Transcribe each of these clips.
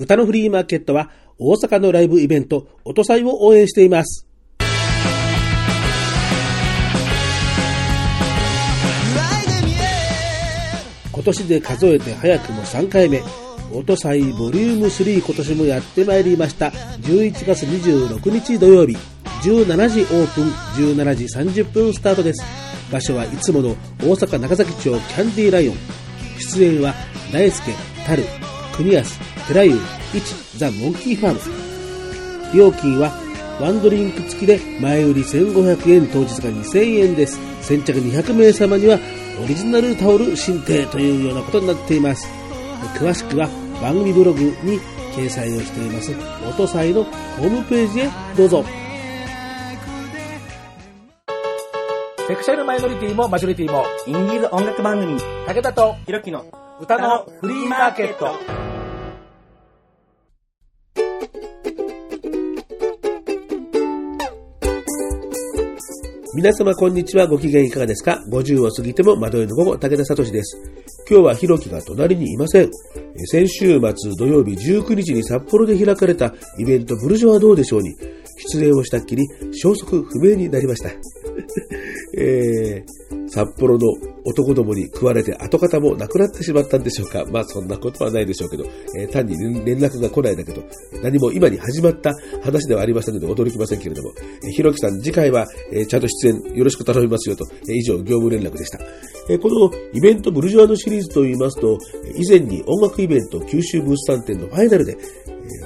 歌のフリーマーケットは大阪のライブイベント、音祭を応援しています。今年で数えて早くも3回目。音祭ボリューム3今年もやってまいりました。11月26日土曜日、17時オープン、17時30分スタートです。場所はいつもの大阪中崎町キャンディーライオン。出演は大輔、タル、国安、寺優、一、ザ・モンキーファーム。料金はワンドリンク付きで前売り1500円、当日が2000円です。先着200名様にはオリジナルタオル申請というようなことになっています。詳しくは番組ブログに掲載をしています、音祭のホームページへどうぞ。セクシャルマイノリティもマジョリティも、インディーズ音楽番組、武田とひろきの歌のフリーマーケット。皆様こんにちは。ご機嫌いかがですか ?50 を過ぎても窓への午後、武田聡です。今日はひろきが隣にいません。先週末土曜日19日に札幌で開かれたイベントブルジョはどうでしょうに出演をしたっきり消息不明になりました。えー、札幌の男どもに食われて跡形もなくなってしまったんでしょうか。まあそんなことはないでしょうけど、えー、単に連絡が来ないだけど、何も今に始まった話ではありませんので驚きませんけれども、えー、ひろきさん次回は、えー、ちゃんと出演よろしく頼みますよと、えー、以上業務連絡でした。えー、このイベントブルジョワのシリーズと言いますと、以前に音楽イベント九州物産展のファイナルで、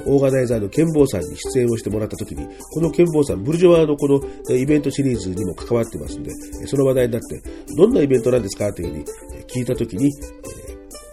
オーガナイザーの健坊さんに出演をしてもらった時に、この健坊さん、ブルジョワのこのイベントシリーズにも関わってますんで、その話題になって、どんなイベントなんですか？というふうに聞いた時に、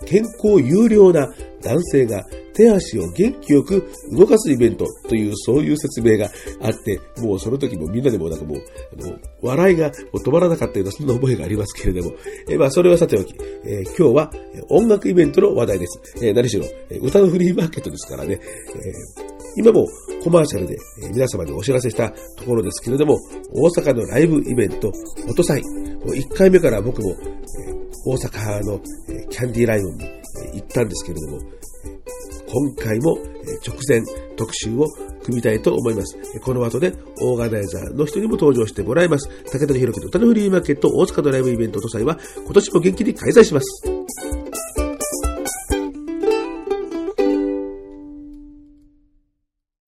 健康有料な男性が手足を元気よく動かすイベントという、そういう説明があって、もうその時もみんなでもなんかもう、あの笑いが止まらなかったような、そんな覚えがありますけれども、えまあそれはさておき、えー、今日は音楽イベントの話題です。えー、何しろ、歌のフリーマーケットですからね、えー今もコマーシャルで皆様にお知らせしたところですけれども、大阪のライブイベント、音祭、1回目から僕も大阪のキャンディーライオンに行ったんですけれども、今回も直前特集を組みたいと思います。この後でオーガナイザーの人にも登場してもらいます。武田弘樹の歌のフリーマーケット大阪のライブイベント都祭は今年も元気に開催します。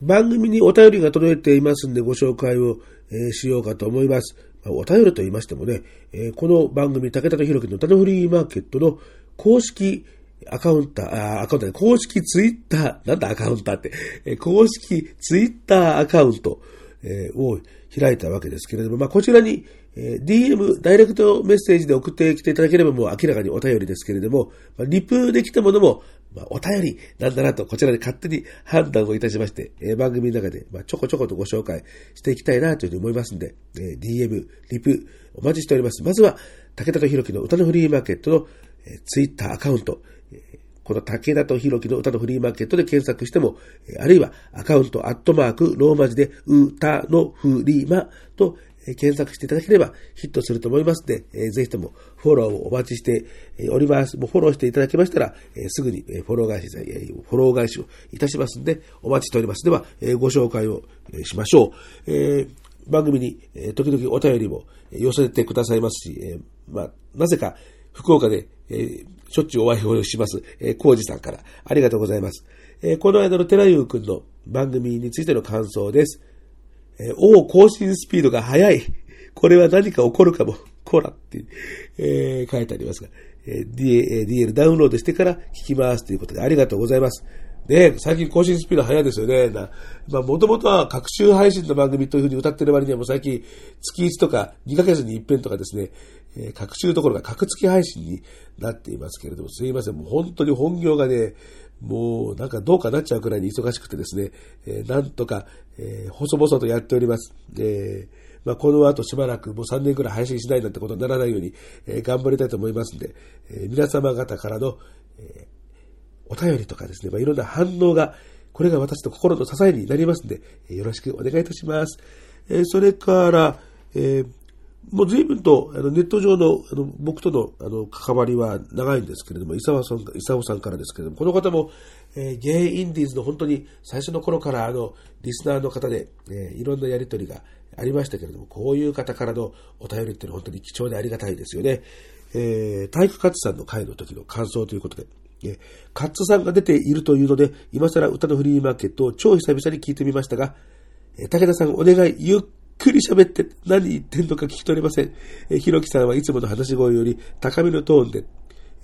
番組にお便りが届いていますんでご紹介を、え、しようかと思います。お便りと言いましてもね、え、この番組、武田と弘樹の歌のフリーマーケットの公式アカウンター、あアカウンター、公式ツイッター、なんだアカウンターって、え公式ツイッターアカウント、えを開いたわけですけれども、まあ、こちらに、え DM、ダイレクトメッセージで送ってきていただければもう明らかにお便りですけれども、ま、リプできたものも、まあ、お便りなんだなと、こちらで勝手に判断をいたしまして、えー、番組の中で、まあ、ちょこちょことご紹介していきたいなというふうに思いますんで、えー、DM、リプ、お待ちしております。まずは、武田と弘樹の歌のフリーマーケットの、えー、ツイッターアカウント、えーこの武田と弘樹の歌のフリーマーケットで検索してもえ、あるいはアカウント、アットマーク、ローマ字で、歌のフリーマと検索していただければヒットすると思いますので、えー、ぜひともフォローをお待ちしております。もうフォローしていただけましたら、え、すぐにフォロー返し、フォロー返しをいたしますので、お待ちしております。では、えー、ご紹介をしましょう。え、番組に、え、時々お便りも寄せてくださいますし、え、まあ、なぜか福岡で、え、しょっちゅうお会いをします、えー、コウジさんからありがとうございます。え、この間の寺優くんの番組についての感想です。えー、お更新スピードが速い。これは何か起こるかも。こらって、えー、書いてありますが、えー、DL ダウンロードしてから聞きますということでありがとうございます。ね、最近更新スピード速いですよね。なまあ、もともとは各週配信の番組というふうに歌ってる割にはもう最近月1とか2ヶ月に一遍とかですね、えー、各週どころか各月配信になっていますけれども、すいません。もう本当に本業がね、もうなんかどうかなっちゃうくらいに忙しくてですね、えー、なんとか、えー、細々とやっております。えーまあ、この後しばらくもう3年くらい配信しないなんてことにならないように、えー、頑張りたいと思いますんで、えー、皆様方からの、えー、お便りとかですね、まあ、いろんな反応が、これが私の心の支えになりますんで、えー、よろしくお願いいたします。えー、それから、えー、もう随分とあのネット上のあの僕とのあの関わりは長いんですけれども、伊沢さん伊沢さんからですけれども、この方も、えー、ゲイインディーズの本当に最初の頃からあのリスナーの方で、えー、いろんなやりとりがありましたけれども、こういう方からのお便りっていうのは本当に貴重でありがたいですよね。えー、体育活さんの会の時の感想ということで、えカッツさんが出ているというので、今更歌のフリーマーケットを超久々に聞いてみましたが、え武田さんお願い、ゆっくり喋って何言ってんのか聞き取れません。えひろきさんはいつもの話し声より高めのトーンで、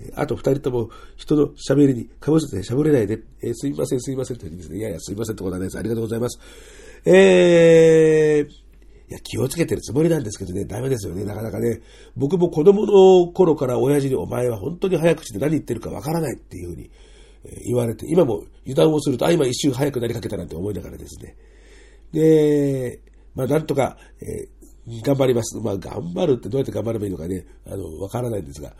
えあと二人とも人の喋りにかぶせて喋れないで、えすいませんすいませんというですね、いやいやすいませんってことはないです。ありがとうございます。えー、いや、気をつけてるつもりなんですけどね、ダメですよね、なかなかね。僕も子供の頃から親父にお前は本当に早口で何言ってるかわからないっていうふうに言われて、今も油断をすると、あ、今一瞬早くなりかけたなんて思いながらですね。で、まあ、なんとか、えー、頑張ります。まあ、頑張るってどうやって頑張ればいいのかね、あの、わからないんですが。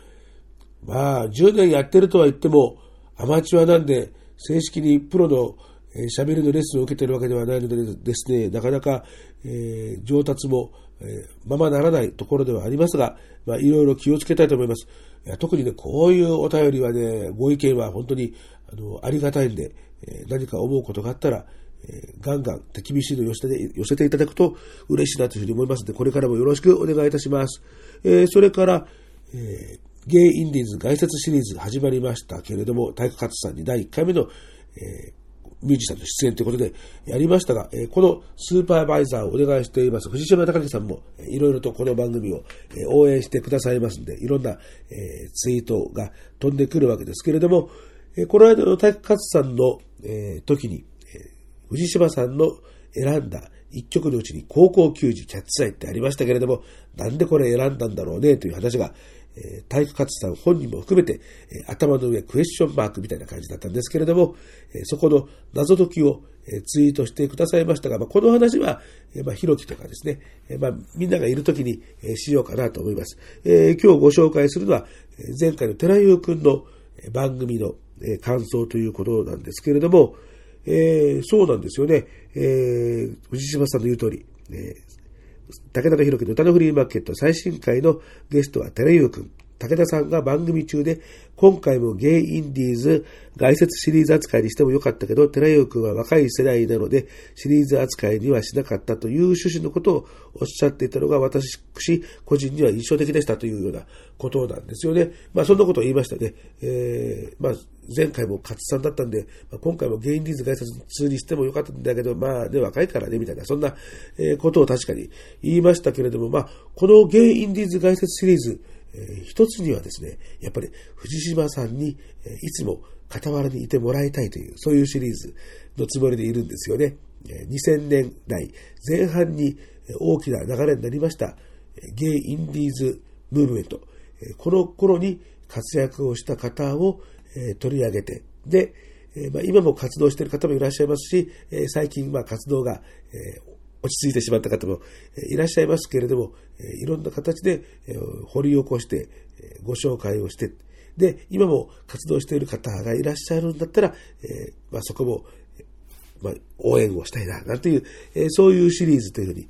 まあ、10年やってるとは言っても、アマチュアなんで、正式にプロのえー、喋りのレッスンを受けているわけではないのでですね、なかなか、えー、上達も、えー、ままならないところではありますが、まあ、いろいろ気をつけたいと思います。いや特にね、こういうお便りはね、ご意見は本当にあのありがたいんで、えー、何か思うことがあったら、えー、ガンガン手厳しいのを寄せて寄せていただくと嬉しいなというふうに思いますので、これからもよろしくお願いいたします。えー、それから、えー、ゲイインディーズ外説シリーズ始まりましたけれども、体育活さんに第1回目の、えーミュージシャンの出演ということでやりましたが、えこのスーパーバイザーをお願いしています藤島隆樹さんもいろいろとこの番組を応援してくださいますんで、いろんなツイートが飛んでくるわけですけれども、この間の体育活さんの時に、藤島さんの選んだ一曲のうちに高校球児キャッツアイってありましたけれども、なんでこれ選んだんだろうねという話が、え体育活さん本人も含めて、え頭の上クエスチョンマークみたいな感じだったんですけれども、えそこの謎解きを、えツイートしてくださいましたが、まあ、この話は、えまあ、ひろきとかですね、えまあ、みんながいるときに、えしようかなと思います。え今日ご紹介するのは、前回の寺優くんの番組の感想ということなんですけれども、えー、そうなんですよね。えー、藤島さんの言う通り、えー、武田宏樹の歌のフリーマーケット最新回のゲストは寺優くん。武田さんが番組中で、今回もゲイインディーズ外説シリーズ扱いにしてもよかったけど、寺優君は若い世代なので、シリーズ扱いにはしなかったという趣旨のことをおっしゃっていたのが、私個人には印象的でしたというようなことなんですよね。まあ、そんなことを言いましたね。えー、まあ、前回も勝さんだったんで、まあ、今回もゲインディーズ外説にしてもよかったんだけど、まあね、若いからね、みたいな、そんなことを確かに言いましたけれども、まあ、このゲインディーズ外説シリーズ、えー、一つにはですね、やっぱり藤島さんに、えー、いつも傍らにいてもらいたいという、そういうシリーズのつもりでいるんですよね。えー、2000年代前半に大きな流れになりました、ゲイ・インディーズ・ムーブメント。この頃に活躍をした方を取り上げて、で、まあ、今も活動している方もいらっしゃいますし、最近まあ活動が落ち着いてしまった方もいらっしゃいますけれども、いろんな形で掘り起こしてご紹介をして、で、今も活動している方がいらっしゃるんだったら、まあ、そこも、まあ、応援をしたいな、なんていう、そういうシリーズというふうに、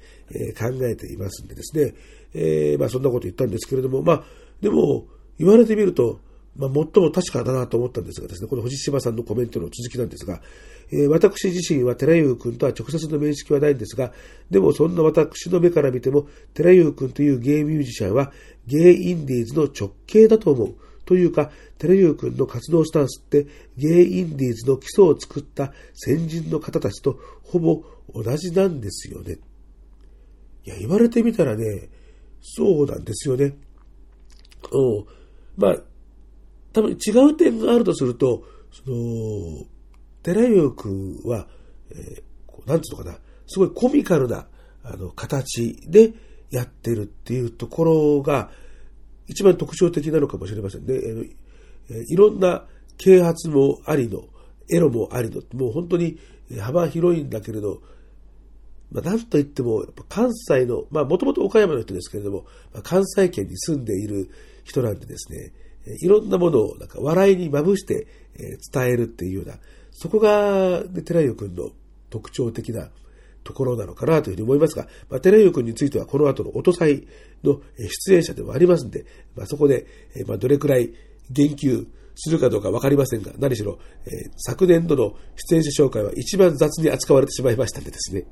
考えていますんでですね、まあ、そんなこと言ったんですけれども、まあ、でも、言われてみると、まあ、最も確かだなと思ったんですがですね、この藤島さんのコメントの続きなんですが、えー、私自身は寺優君とは直接の面識はないんですが、でもそんな私の目から見ても、寺優君というゲイミュージシャンは、ゲイインディーズの直系だと思う。というか、寺優君の活動スタンスって、ゲイインディーズの基礎を作った先人の方たちとほぼ同じなんですよね。いや、言われてみたらね、そうなんですよね。うん。まあ、多分違う点があるとすると、その、寺優君は、えー、なんつうのかな、すごいコミカルな、あの、形でやってるっていうところが、一番特徴的なのかもしれませんね。えー、いろんな啓発もありの、エロもありの、もう本当に幅広いんだけれど、まあ、なんといっても、関西の、まあ、もともと岡山の人ですけれども、まあ、関西圏に住んでいる人なんでですね、いろんなものをなんか笑いにまぶして伝えるっていうような、そこが、ね、寺代君の特徴的なところなのかなというふうに思いますが、まあ、寺井君についてはこの後の音祭の出演者でもありますんで、まあ、そこで、まあ、どれくらい言及するかどうかわかりませんが、何しろ、えー、昨年度の出演者紹介は一番雑に扱われてしまいましたんでですね、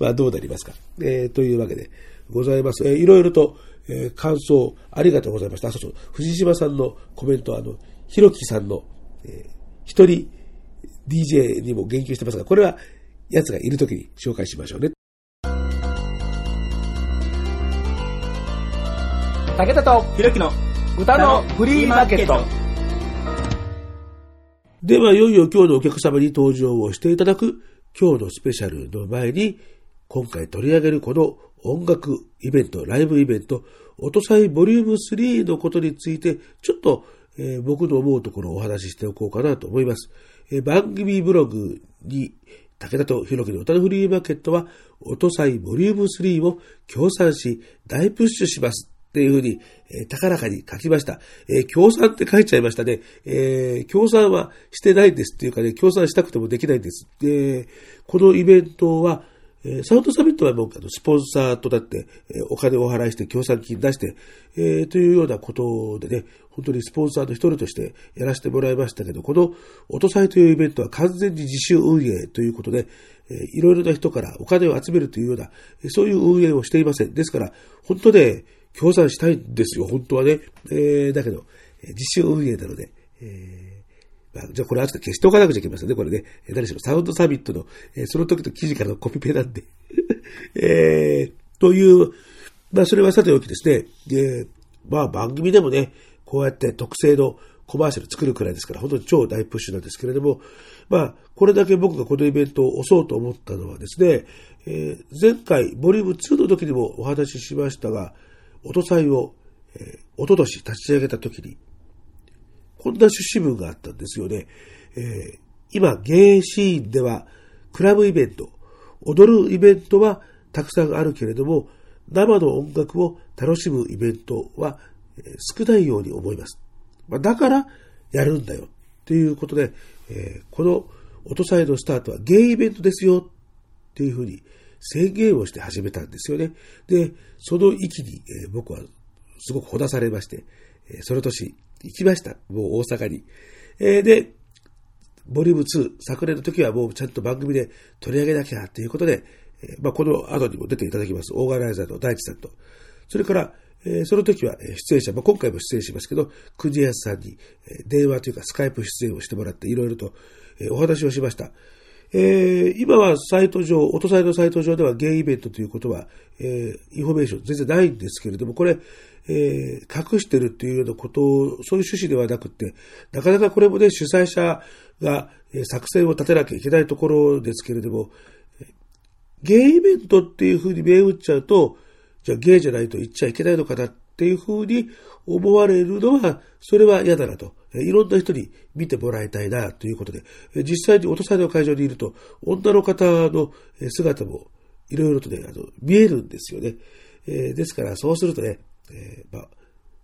まあどうなりますか。えー、というわけでございます。えー、いろいろと、えー、感想ありがとうございました。あ、そうそう、藤島さんのコメントは、あの、ひろきさんの、えー、一人 DJ にも言及してますが、これは奴がいるときに紹介しましょうね。武田とひろきの歌のフリーマーケット。では、いよいよ今日のお客様に登場をしていただく今日のスペシャルの前に、今回取り上げるこの音楽イベント、ライブイベント、音祭ボリューム3のことについて、ちょっと、えー、僕の思うところをお話ししておこうかなと思います。えー、番組ブログに武田と弘樹の歌のフリーマーケットは、音祭ボリューム3を協賛し、大プッシュします。っていうふうに、えー、高らかに書きました。えー、協賛って書いちゃいましたね。えー、協賛はしてないんですっていうかね、協賛したくてもできないんです。で、このイベントは、え、サウンドサミットはもう、スポンサーとなって、え、お金を払いして協賛金出して、え、というようなことでね、本当にスポンサーの一人としてやらせてもらいましたけど、この音祭というイベントは完全に自主運営ということで、え、いろいろな人からお金を集めるというような、そういう運営をしていません。ですから、本当で、協賛したいんですよ、本当はね。えー、だけど、実習運営なので、えー、じゃあこれ後で消しておかなくちゃいけませんね、これね。何しろサウンドサミットの、えー、その時の記事からのコピペなんで。えー、という、まあそれはさておきですね、えー、まあ番組でもね、こうやって特製のコマーシャル作るくらいですから、本当に超大プッシュなんですけれども、まあ、これだけ僕がこのイベントを押そうと思ったのはですね、えー、前回、ボリューム2の時にもお話ししましたが、音祭を、えー、おととし立ち上げたときに、こんな趣旨文があったんですよね。えー、今、ゲーシーンでは、クラブイベント、踊るイベントはたくさんあるけれども、生の音楽を楽しむイベントは少ないように思います。ま、だからやるんだよ。ということで、えー、この音祭のスタートはゲイイベントですよ。っていうふうに宣言をして始めたんですよね。で、その域に、えー、僕はすごくほだされまして、えー、その年行きました。もう大阪に。えー、で、ボリューム2、昨年の時はもうちゃんと番組で取り上げなきゃということで、えー、まあ、この後にも出ていただきます、オーガナイザーの大地さんと、それから、えー、その時は出演者、まあ、今回も出演しますけど、クジヤスさんに電話というかスカイプ出演をしてもらっていろいろとお話をしました。えー、今はサイト上、音サイトサイト上ではゲイイベントということは、えー、インフォメーション全然ないんですけれども、これ、えー、隠してるっていうようなことを、そういう趣旨ではなくて、なかなかこれもね、主催者が作戦を立てなきゃいけないところですけれども、ゲイイベントっていうふうに銘打っちゃうと、じゃあゲイじゃないと言っちゃいけないのかなっていうふうに思われるのは、それは嫌だなと。いろんな人に見てもらいたいなということで、実際に落とされの会場にいると、女の方の姿もいろいろとね、あの、見えるんですよね。えー、ですから、そうするとね、えー、まあ、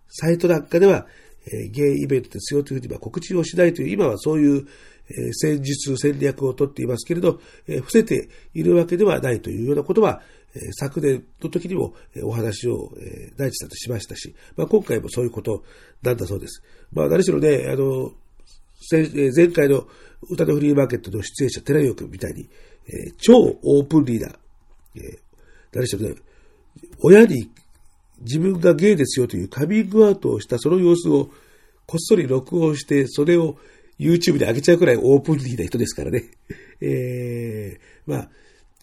サイトなんかでは、えー、ゲイイベントですよというふうに、まあ、告知をしないという、今はそういう、えー、戦術、戦略をとっていますけれど、えー、伏せているわけではないというようなことは、え昨年の時にもえお話を、え大地さんとしましたし、まあ、今回もそういうことなんだそうです。まあ、何しろね、あの、前回の歌のフリーマーケットの出演者、寺尾君みたいに、えー、超オープンリーダー、えー、何しろね、親に自分がゲイですよというカミングアウトをしたその様子をこっそり録音して、それを YouTube で上げちゃうくらいオープンリーな人ですからね。えー、まあ、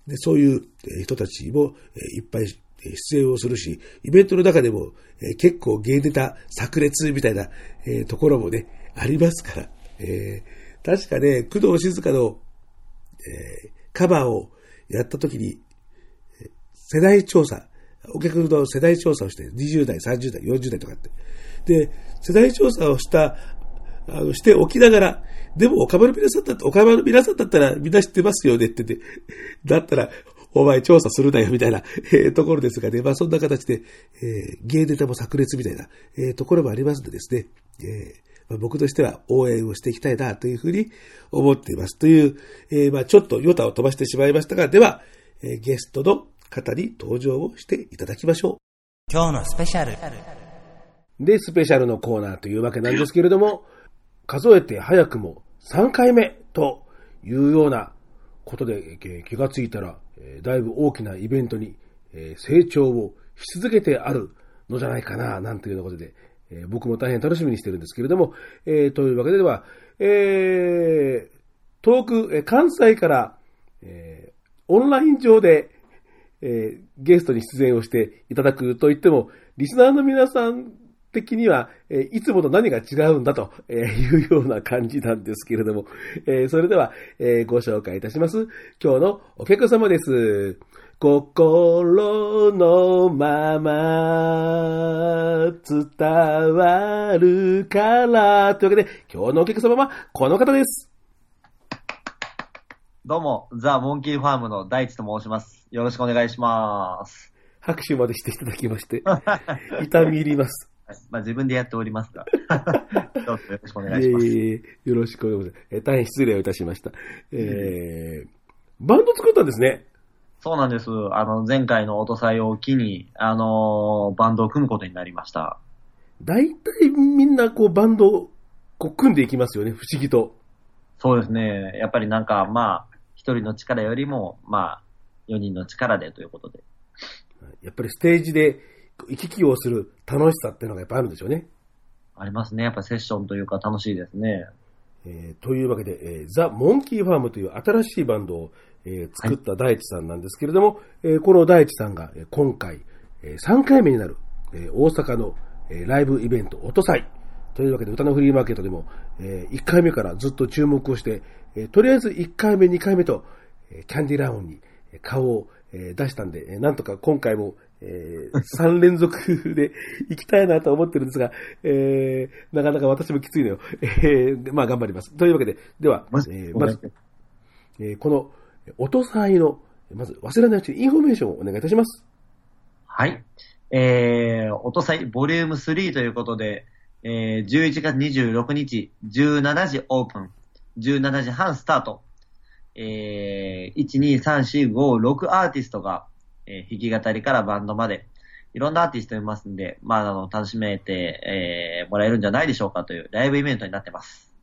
でそういう人たちもいっぱい出演をするし、イベントの中でも結構芸ネタ炸裂みたいなところもね、ありますから。えー、確かね、工藤静香の、えー、カバーをやった時に、世代調査、お客の世代調査をして、20代、30代、40代とかって。で、世代調査をした、あの、しておきながら、でも、岡村皆さんだった、岡村の皆さんだったらみんな知ってますよねって言って、だったら、お前調査するなよ、みたいな、えー、ところですがね、まあそんな形で、えー、芸ネタも炸裂みたいな、えー、ところもありますんでですね、えーまあ、僕としては応援をしていきたいな、というふうに思っています。という、えー、まあちょっとヨタを飛ばしてしまいましたが、では、えーゲストの方に登場をしていただきましょ今日のスペシャル。う。で、スペシャルのコーナーというわけなんですけれども、数えて早くも3回目というようなことでえー気がついたら、えーだいぶ大きなイベントにえー成長をし続けてあるのじゃないかな、なんていうようなことで、えー僕も大変楽しみにしてるんですけれども、えーというわけでは、えー遠く、えー関西から、えーオンライン上で、えーゲストに出演をしていただくと言っても、リスナーの皆さん的には、えいつもと何が違うんだとえいうような感じなんですけれども、えそれでは、えご紹介いたします。今日のお客様です。心のまま伝わるから。というわけで、今日のお客様はこの方です。どうも、ザ・モンキーファームの大地と申します。よろしくお願いします。拍手までしていただきまして、痛み入ります。はいまあ自分でやっておりますが、どうぞよろしくお願いします。いえよろしくお願いします。えー大変失礼をいたしました。えー、バンド作ったんですね。そうなんです。あの、前回の音祭を機に、あのーバンドを組むことになりました。大体みんなこうバンドをこう組んでいきますよね、不思議と。そうですね。やっぱりなんか、まあ、一人の力よりも、まあ、四人の力でということで。やっぱりステージで行き来をする楽しさっていうのがやっぱあるんでしょうね。ありますね。やっぱセッションというか楽しいですね。えーというわけで、えーザ・モンキーファームという新しいバンドを、えー作った大地さんなんですけれども、えーこの大地さんが、えー今回、え3回目になる、えー大阪の、えーライブイベント、音祭というわけで、歌のフリーマーケットでも、え1回目からずっと注目をして、えーとりあえず1回目、2回目と、えーキャンディライオンにえー顔を、えー出したんで、えーなんとか今回も、え3 連続で行きたいなと思ってるんですが、えーなかなか私もきついのよ。えーまあ頑張ります。というわけで、では、まずえーまず、えーこの音祭の、まず忘れないうちにインフォメーションをお願いいたします。はい。えー、音祭ボリューム3ということで、えー、11月26日、17時オープン、17時半スタート。えー、1、2、3、4、5、6アーティストが、えー弾き語りからバンドまで、いろんなアーティストいますんで、まあ、あの、楽しめて、えー、もらえるんじゃないでしょうかというライブイベントになってます。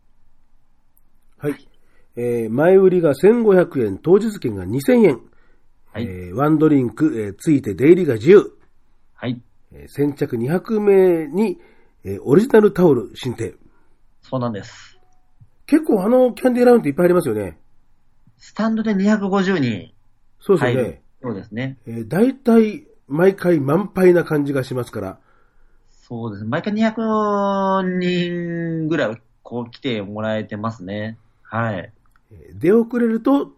はい。えー前売りが1500円、当日券が2000円。はいえーワンドリンク、えーついて出入りが自由。はい。えー先着200名に、えーオリジナルタオル申請。そうなんです。結構あのキャンディーラウンドいっぱいありますよね。スタンドで250人そうですよね。そうですね。えー大体毎回満杯な感じがしますから。そうですね。毎回200人ぐらいこう来てもらえてますね。はい。えー出遅れると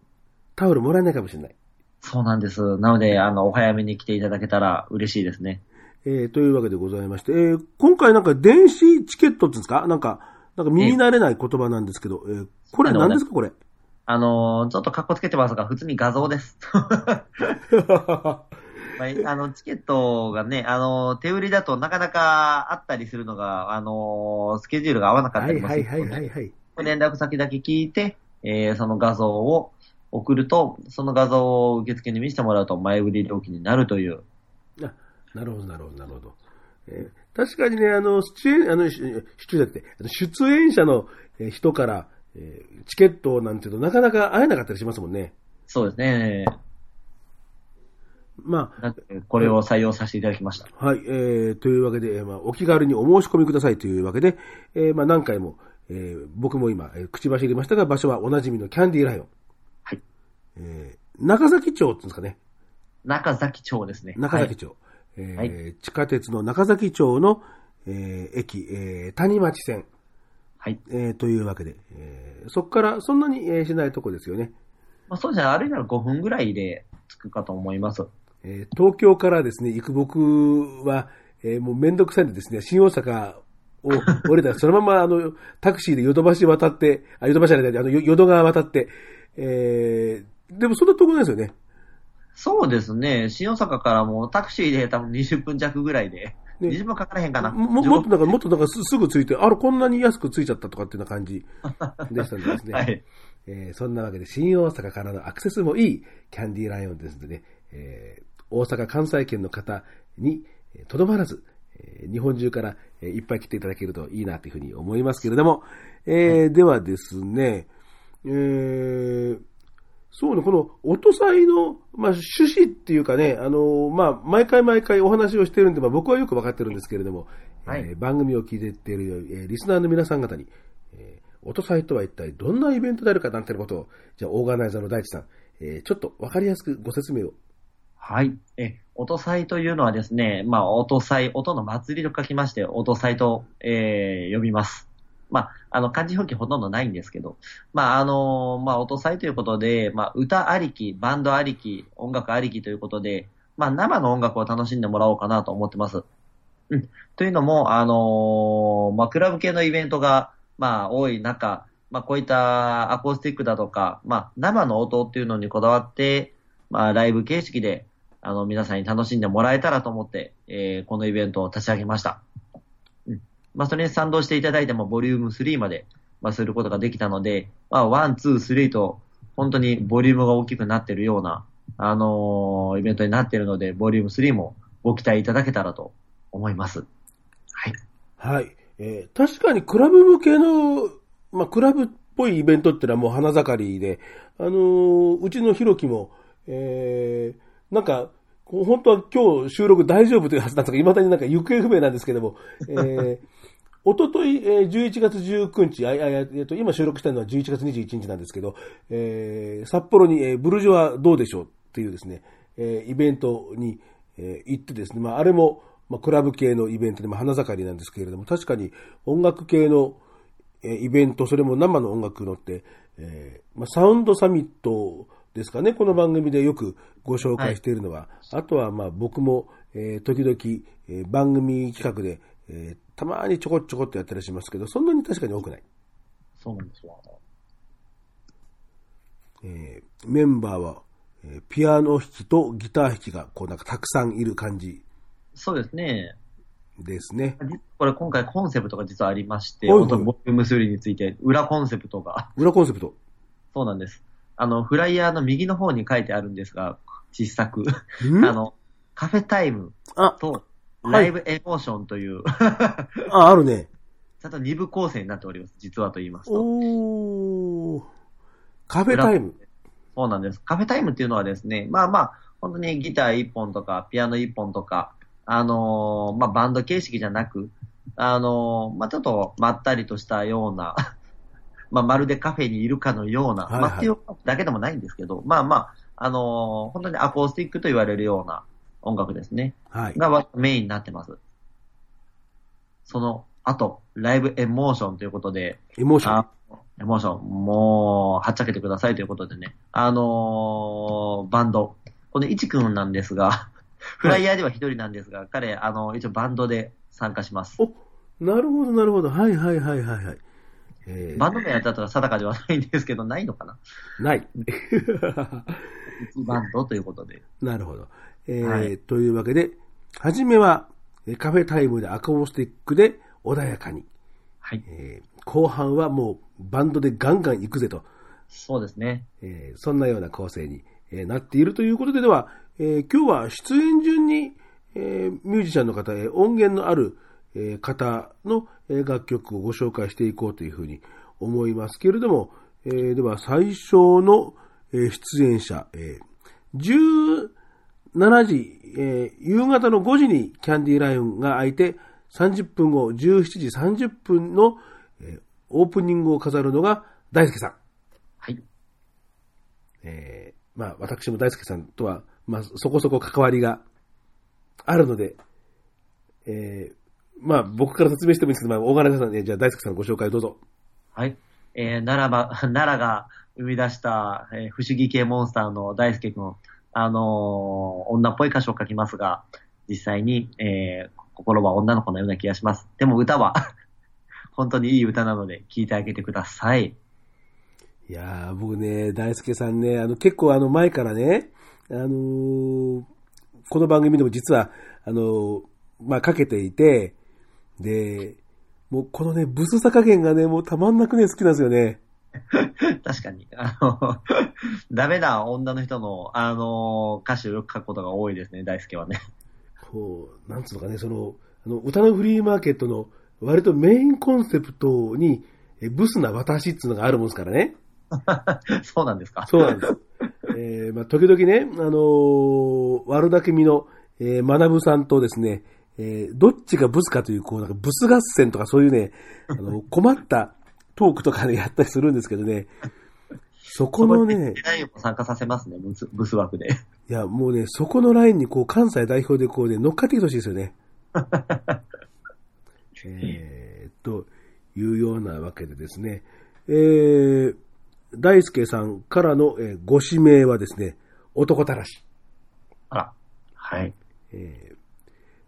タオルもらえないかもしれない。そうなんです。なので、あの、お早めに来ていただけたら嬉しいですね。えーというわけでございまして、えー今回なんか電子チケットっていうんですか？なんか、なんか耳慣れない言葉なんですけど、えーこれ何ですかこれ？あのーちょっと格好つけてますが、普通に画像です。ま あ、あの、チケットがね、あの、手売りだとなかなかあったりするのが、あの、スケジュールが合わなかったりもするはいはいはいので、はいはい。連絡先だけ聞いて、えーその画像を送ると、その画像を受付に見せてもらうと前売り料金になるという。あ、なるほど、なるほど、なるほど。えー確かにね、あの、出演、あの、し出演だって、あの出演者のえー人から、えーチケットなんていうとなかなか会えなかったりしますもんね。そうですね。まなんでこれを採用させていただきました。あ、はい、えー、というわけで、えーまあ、お気軽にお申し込みくださいというわけで、えー、まあ、何回も、えー、僕も今、えー口走りましたが、場所はおなじみのキャンディーライオン。はい。えー、中崎町っていうんですかね。中崎町ですね。中崎町。えーはい地下鉄の中崎町の、えー駅、えー谷町線、はい。えーというわけで、えーそこからそんなに、えーしないとこですよね。まあ、そうですね。歩いたら5分ぐらいで着くかと思います。えー東京からですね、行く僕は、えーもうめんどくさいんでですね、新大阪を降りたら、そのままあの、タクシーでヨドバシ渡って、あ、ヨドバシじゃない、あの、よ淀川渡って、えーでもそんな遠くないですよね。そうですね。新大阪からもうタクシーで多分20分弱ぐらいで。ね20分かからへんかな？ももっとなんか、もっとなんかすすぐついて、あれ、こんなに安くついちゃったとかっていうような感じ でしたんでですね。はい。えーそんなわけで新大阪からのアクセスもいいキャンディーライオンですのでね、えー大阪・関西圏の方にえーとどまらず、えー日本中からえーいっぱい来ていただけるといいなというふうに思いますけれども、えーではですね、えーそうね、この音祭の、まあ、趣旨っていうかね、あのまあ、毎回毎回お話をしてるんで、まあ、僕はよくわかってるんですけれども、はいえー番組を聞いていっている、えーリスナーの皆さん方に、えー音祭とは一体どんなイベントであるかなんてことを、じゃあ、オーガナイザーの大地さん、えーちょっとわかりやすくご説明を。はい。え、音祭というのはですね、まあ、音祭、音の祭りと書きまして、音祭と、えー呼びます。まあ、あの、漢字表記ほとんどないんですけど、まあ、あのまあ、音祭ということで、まあ、歌ありき、バンドありき、音楽ありきということで、まあ、生の音楽を楽しんでもらおうかなと思ってます。うん。というのも、あのまあ、クラブ系のイベントが、まあ、多い中、まあ、こういったアコースティックだとか、まあ、生の音っていうのにこだわって、まあ、ライブ形式で、あの、皆さんに楽しんでもらえたらと思って、えーこのイベントを立ち上げました。まあ、それに賛同していただいても、ボリューム3まで、まあ、することができたので、まあ、1、2、3と、本当にボリュームが大きくなってるような、あのーイベントになってるので、ボリューム3もご期待いただけたらと思います。はい。はい。えー確かにクラブ向けの、まあ、クラブっぽいイベントってのはもう花盛りで、あのーうちのひろきも、えーなんか、本当は今日収録大丈夫というはずなんですが、未だになんか行方不明なんですけども、えー、おととい、えー11月19日、あ、あ、えっと、今収録したのは11月21日なんですけど、えー札幌に、えーブルジョワどうでしょうっていうですね、えーイベントに、えー行ってですね、まあ、あれも、まあ、クラブ系のイベントで、まあ、花盛りなんですけれども、確かに音楽系の、えーイベント、それも生の音楽のって、えーまあ、サウンドサミットですかね、この番組でよくご紹介しているのは、あとはまあ僕も、えー時々、えー番組企画で、えーたまにちょこちょこっとやったりしますけど、そんなに確かに多くない。そうなんですわ。えーメンバーは、えーピアノ弾きとギター弾きがこうなんかたくさんいる感じそうですね。ですね。これ今回コンセプトが実はありまして、本当にボリューム3について、裏コンセプトが、裏コンセプト。そうなんです。あの、フライヤーの右の方に書いてあるんですが、小さく。ん？あの、カフェタイムあ、と、はいライブエモーションという、あ、あるね。ちゃんと二部構成になっております。実はと言いますと。おー。カフェタイム。そうなんです。カフェタイムっていうのはですね、まあまあ、本当にギター一本とか、ピアノ一本とか、あのーまあバンド形式じゃなく、あのーまあちょっとまったりとしたような、まあまるでカフェにいるかのような、はいはいまあっていうだけでもないんですけど、まあまあ、あのー本当にアコースティックと言われるような音楽ですね。はい。がメインになってます。その後、ライブエモーションということで、エモーション。あエモーション、もう、はっちゃけてくださいということでね。あのーバンド。このいちくんなんですが、フライヤーでは一人なんですが、彼、あの、一応バンドで参加します。お、なるほど、なるほど。はいはいはいはいはい。えーバンド名やったら定かではないんですけど、ないのかな？ない。一バンドということで。なるほど。えーはいというわけで、はじめはえーカフェタイムでアコースティックで穏やかに、はい。えー後半はもうバンドでガンガン行くぜと、そうですね。えーそんなような構成に、えーなっているということで、では、えー今日は出演順に、えーミュージシャンの方へ音源のある、えー方のえー楽曲をご紹介していこうというふうに思いますけれども、えーでは最初の、えー出演者、えー17時、えー夕方の5時にキャンディーライオンが開いて、30分後、17時30分の、えーオープニングを飾るのが大輔さん。はい。えーまあ、私も大輔さんとは、まあ、そこそこ関わりがあるので、えーまあ、僕から説明してもいいですけど、まあ、大金さんね、じゃあ大輔さんご紹介どうぞ。はい。えー、奈良ば、奈良が生み出した、えー不思議系モンスターの大輔くん、あのー女っぽい歌詞を書きますが、実際に、えー心は女の子のような気がします。でも歌は、本当にいい歌なので、聴いてあげてください。いやー、僕ね、大輔さんね、あの、結構あの、前からね、あのーこの番組でも実は、あのーまあ、かけていて、で、もうこのね、ブスさ加減がね、もうたまんなくね、好きなんですよね。確かに。あの、ダメな女の人の、あの、歌詞をよく書くことが多いですね、大輔はね。こう、なんつうのかね、その、あの、歌のフリーマーケットの割とメインコンセプトに、えブスな私っていうのがあるもんですからね。そうなんですかそうなんです。えーまあ、時々ね、あのー悪巧みの、えー、学さんとですね、えーどっちがブスかという、こう、なんかブス合戦とかそういうね、あの、困ったトークとかね、やったりするんですけどね、そこのね、世代を参加させますね、ブスブス枠で。いや、もうね、そこのラインにこう、関西代表でこうね、乗っかってきてほしいですよね。えー、というようなわけでですね、えー、大輔さんからの、えーご指名はですね、男たらし。あら。はい。えー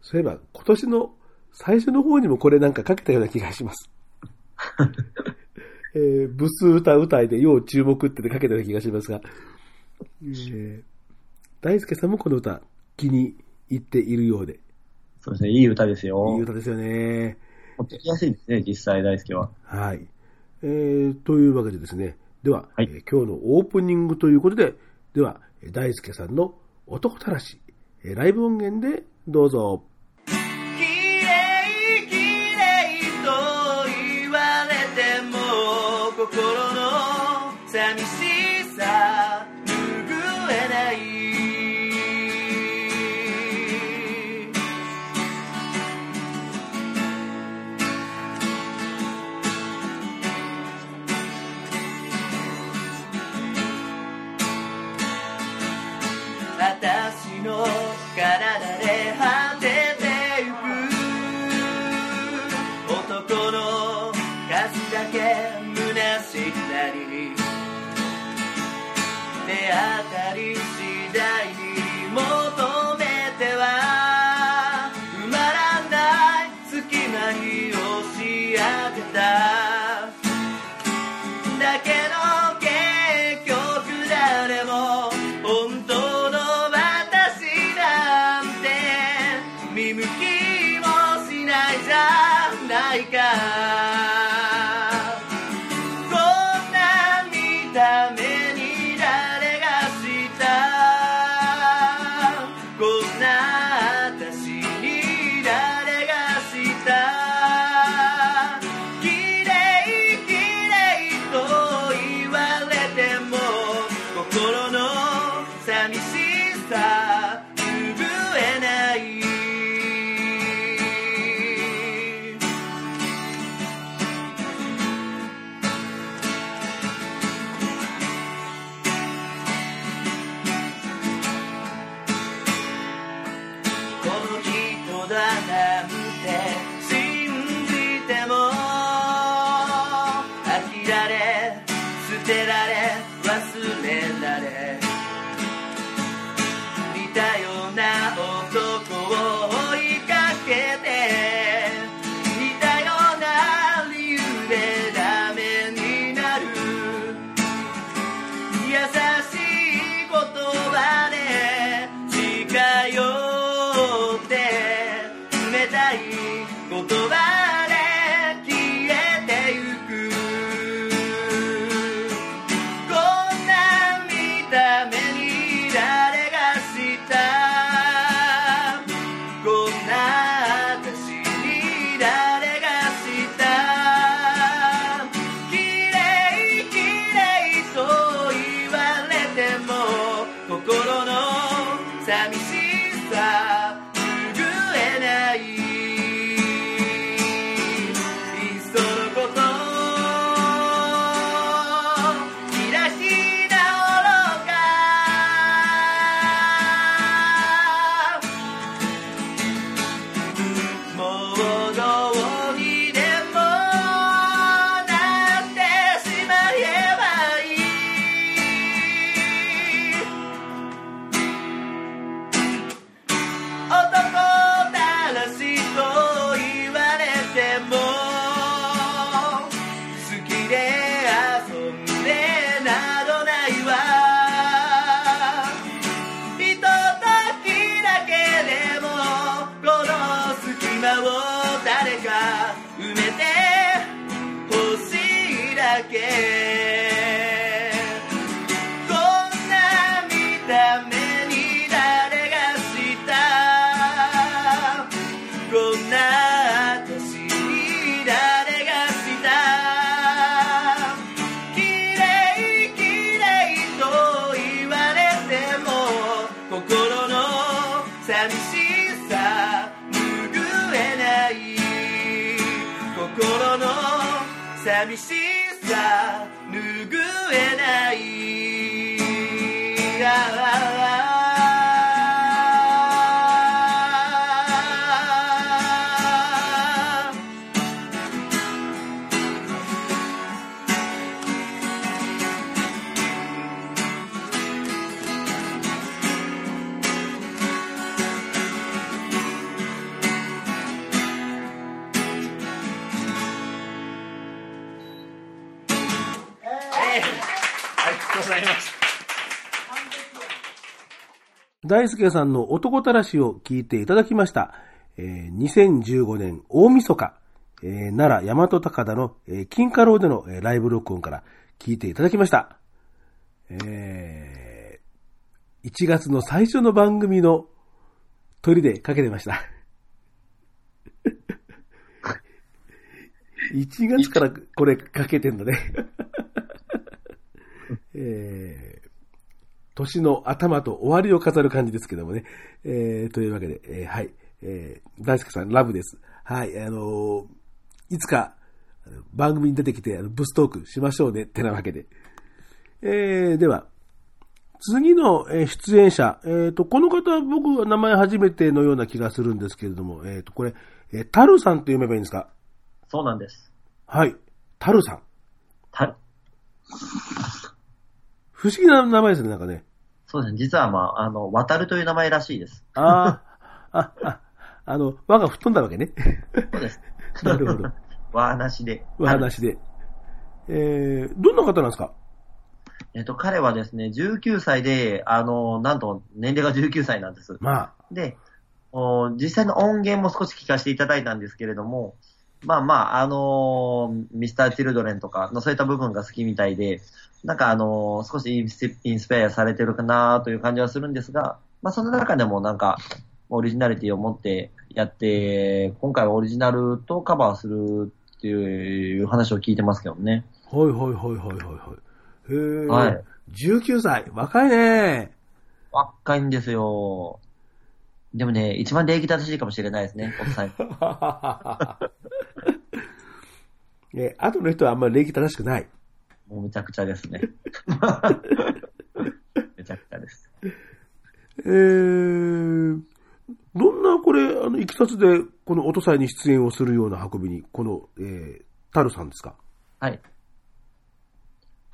そういえば、今年の最初の方にもこれなんかかけたような気がします。えー、ブス歌歌いで要注目ってかけたような気がしますが、えー大輔さんもこの歌気に入っているようで、そうですね、いい歌ですよ。いい歌ですよね。持ってきやすいですね、実際大輔は。はい。えー、というわけでですね、では、はいえー今日のオープニングということで、では、えー大輔さんの男たらし、えーライブ音源でどうぞ。体で果大輔さんの男たらしを聞いていただきました。えー2015年大晦日、えー奈良大和高田の、えー金華楼での、えーライブ録音から聞いていただきました。えー1月の最初の番組の鳥でかけてました。1月からこれかけてんだね。えー年の頭と終わりを飾る感じですけどもね。えー、というわけで、えーはい。えー、大輔さん、ラブです。はい。あのーいつか、番組に出てきて、あのブストークしましょうね、ってなわけで。えー、では、次のえー出演者、えっ、と、この方は僕は名前初めてのような気がするんですけれども、えっ、と、これ、えー、タルさんと読めばいいんですか？そうなんです。はい。タルさん。た不思議な名前ですね、なんかね。そうですね。実は、まあ、あの、渡るという名前らしいです。ああ、あ、あ、あの、輪が吹っ飛んだわけね。そうです。なるほど。わ話で。お話で。えー、どんな方なんですか？えっと、彼はですね、19歳で、あの、なんと、年齢が19歳なんです。まあ、で、お実際の音源も少し聞かせていただいたんですけれども、まあまあ、あのーミスター・チルドレンとかのそういった部分が好きみたいで、なんかあのー少しインスインスパイアされてるかなという感じはするんですが、まあその中でもなんか、オリジナリティを持ってやって、今回はオリジナルとカバーするっていう話を聞いてますけどね。はいはいはいはいはいはい。へー。はい。19歳。若いね。若いんですよ。でもね、一番礼儀正しいかもしれないですね、おっさん。え、後の人はあんまり礼儀正しくない。もうめちゃくちゃですね。めちゃくちゃです。えー、どんなこれ、あの、いきさつで、この音祭に出演をするような運びに、この、えー、タルさんですか？はい。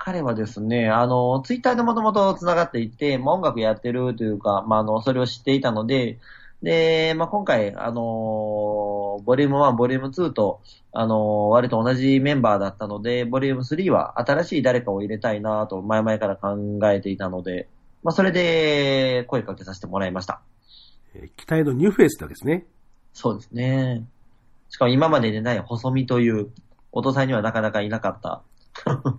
彼はですね、あの、ツイッターでもともと繋がっていて、まあ、音楽やってるというか、まあ、あの、それを知っていたので、で、まあ、今回、あの、ボリューム1、ボリューム2と、あの、割と同じメンバーだったので、ボリューム3は新しい誰かを入れたいなと、前々から考えていたので、まあ、それで声かけさせてもらいました。えー期待のニューフェイスですね。そうですね。しかも今まででない細身という、音祭にはなかなかいなかった。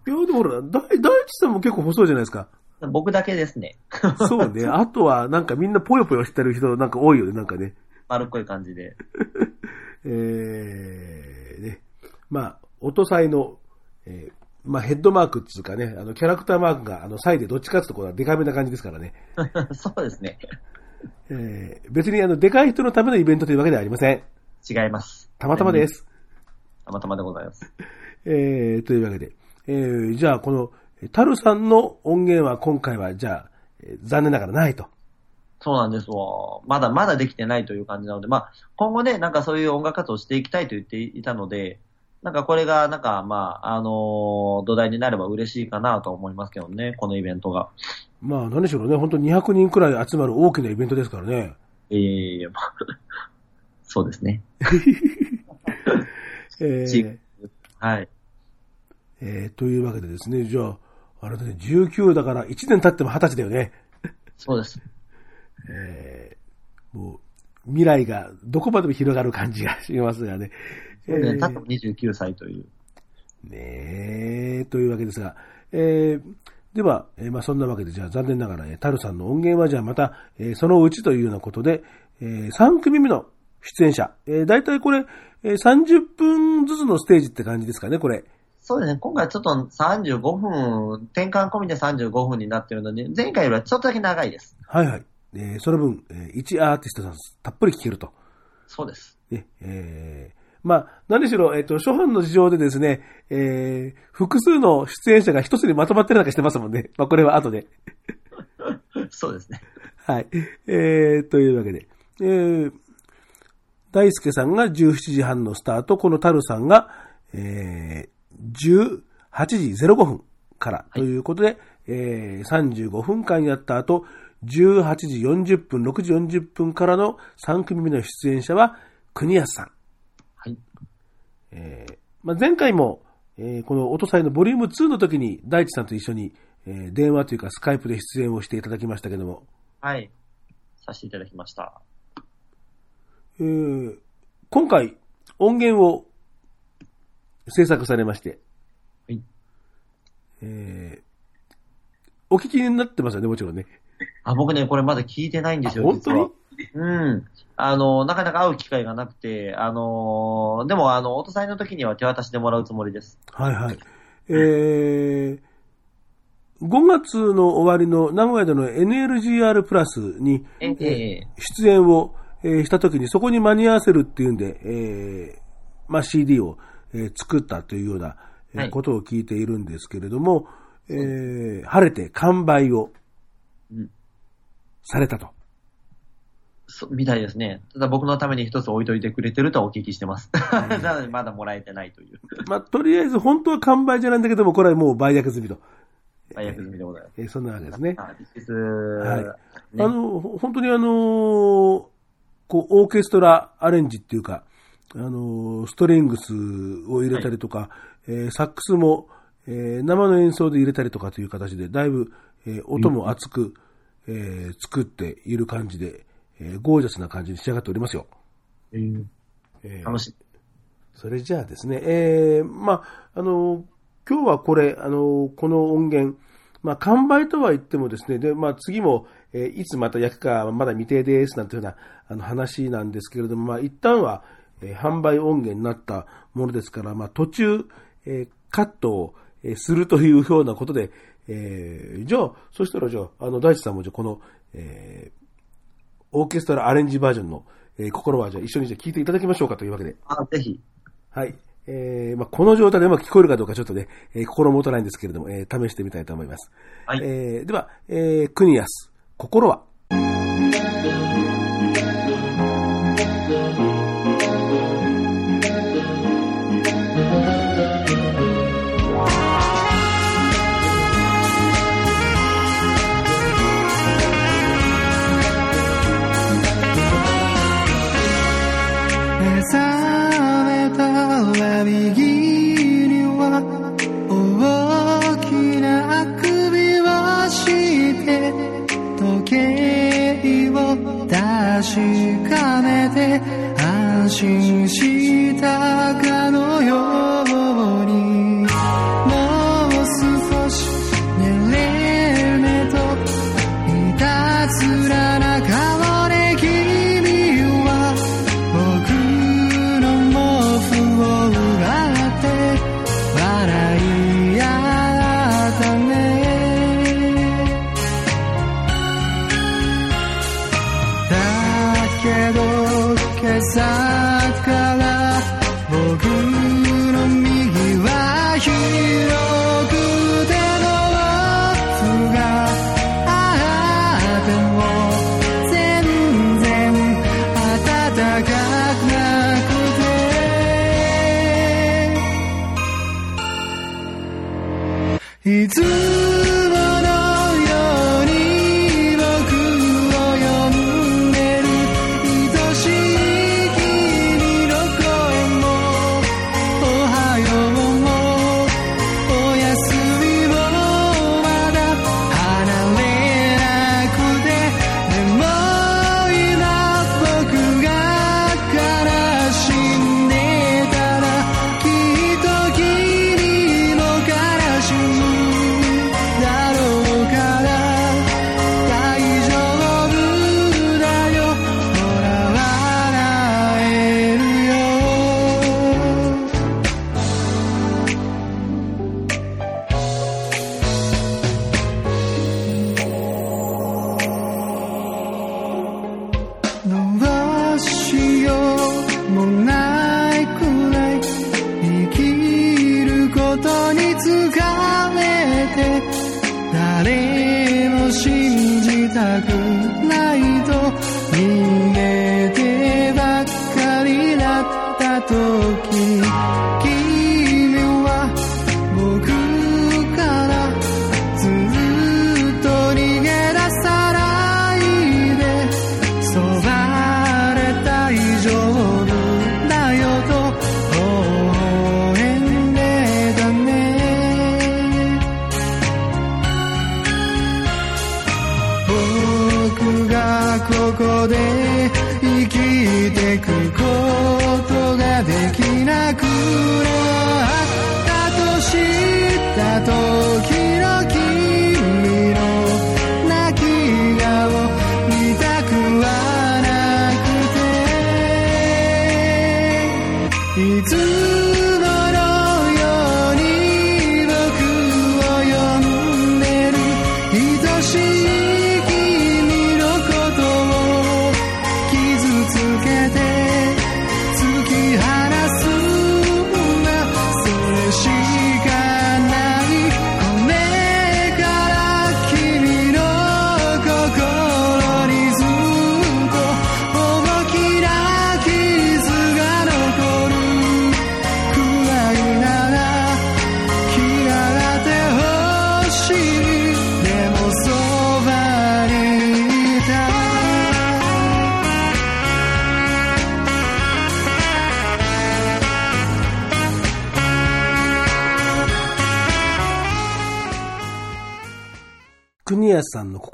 いや、でもほら、大、大地さんも結構細いじゃないですか。僕だけですね。そうね。あとは、なんかみんなぽよぽよしてる人なんか多いよね、なんかね。丸っこい感じで。えー、ね。まあ、音祭の、えーまあ、ヘッドマークっていうかね、あの、キャラクターマークが、あの、サイでどっちかっていうところはデカめな感じですからね。そうですね。えー、別にあの、でかい人のためのイベントというわけではありません。違います。たまたまです。たまたまでございます。えー、というわけで。えー、じゃあ、この、タルさんの音源は今回は、じゃあ、えー残念ながらないと。そうなんですわ。まだまだできてないという感じなので、まあ、今後ね、なんかそういう音楽活動をしていきたいと言っていたので、なんかこれが、なんか、まあ、あのー土台になれば嬉しいかなと思いますけどね、このイベントが。まあ、何でしょうね。本当に200人くらい集まる大きなイベントですからね。ええまあそうですね。えちー はい。えーというわけでですね、じゃあ、あれだね、19だから1年経っても20歳だよね。そうです。えーもう、未来がどこまでも広がる感じがしますがね。そうね、えーたった29歳という。ねえ、というわけですが、えーでは、えーまあそんなわけで、じゃあ残念ながら、ね、タルさんの音源はじゃあまた、えーそのうちというようなことで、えー3組目の出演者、えー、大体これ、えー30分ずつのステージって感じですかね、これ。そうですね、今回ちょっと35分、転換込みで35分になってるので、前回よりはちょっとだけ長いです。はいはい。えーその分、えー1アーティストさんたっぷり聴けると。そうです。ね、えーまあ、何しろ、えっ、と、初版の事情でですね、えー複数の出演者が一つにまとまってるなんかしてますもんね。まあ、これは後で。そうですね。はい。えー、というわけで。えー、大輔さんが17時半のスタート、このタルさんが、えー、18時05分からということで、えー、35分間やった後、18時40分、6時40分からの3組目の出演者は、国安さん。はい。えーまあ、前回も、えーこの音祭のボリューム2の時に大地さんと一緒に、えー電話というかスカイプで出演をしていただきましたけども、はい。させていただきました。えー今回音源を制作されまして、はい。えーお聞きになってますよね、もちろんね。あ、僕ね、これまだ聞いてないんですよ、あ本当に？うん。あの、なかなか会う機会がなくて、あの、でも、あの、音祭の時には手渡しでもらうつもりです。はいはい。えー5月の終わりの名古屋での NLGR プラスに、えええ出演を、えーした時にそこに間に合わせるっていうんで、えーまあ、CD を、えー作ったというような、えことを聞いているんですけれども、えー晴れて完売をうんされたと。そみたいですね。ただ僕のために一つ置いといてくれてるとはお聞きしてます。なのでまだもらえてないという。まあ、とりあえず本当は完売じゃないんだけども、これはもう売約済みと。最悪済みでございます。えーそんなわけですね。あ、です。はいねあの、ほ本当にあのーこう、オーケストラアレンジっていうか、あのーストリングスを入れたりとか、えーサックスも、えー生の演奏で入れたりとかという形で、だいぶ、えー音も厚く、えー作っている感じで、えーゴージャスな感じに仕上がっておりますよ。うんえー楽しい。それじゃあですね、えー、まあ、あの、今日はこれ、あの、この音源、まあ、完売とは言ってもですね、で、まあ、次も、えーいつまた焼くか、まだ未定です、なんていうような、あの、話なんですけれども、まあ、一旦は、えー販売音源になったものですから、まあ、途中、えーカットを、えーするというようなことで、えーじゃあ、そしたらじゃあ、あの、大地さんもじゃあ、この、えーオーケストラアレンジバージョンの、えー心はじゃあ一緒にじゃあ聞いていただきましょうかというわけで。あ、ぜひ。はい。えー、まあ、この状態でうまく聞こえるかどうかちょっとね、えー心もたないんですけれども、えー試してみたいと思います。はいえー、では、えー、クニアス、心は？安心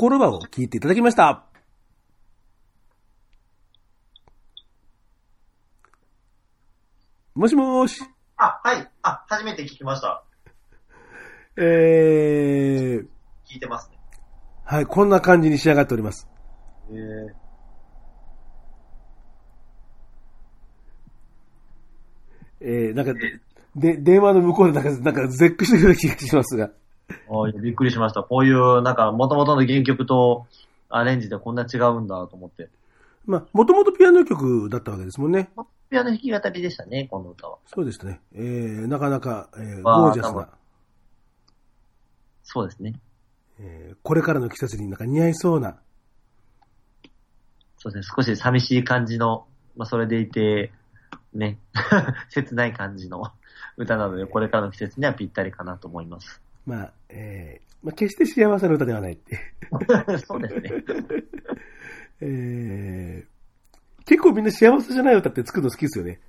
心場を聞いていただきました。もしもーし。あ、はい。あ、初めて聞きました。えー、聞いてますね。はい、こんな感じに仕上がっております。えー、えー、なんか、で、電話の向こうでなんか、なんか絶句してるような気がしますが。びっくりしました。こういう、なんか、元々の原曲とアレンジでこんな違うんだと思って。まあ、もともとピアノ曲だったわけですもんね。ピアノ弾き語りでしたね、この歌は。そうでしたね。えー、なかなか、えー、ゴージャスな、そうですね。えー、これからの季節になんか似合いそうな、そうですね。少し寂しい感じの、まあ、それでいて、ね、切ない感じの歌なので、これからの季節にはぴったりかなと思います。まあ、えー、まあ、決して幸せな歌ではないって。そうですね。えー、結構みんな幸せじゃない歌って作るの好きですよね。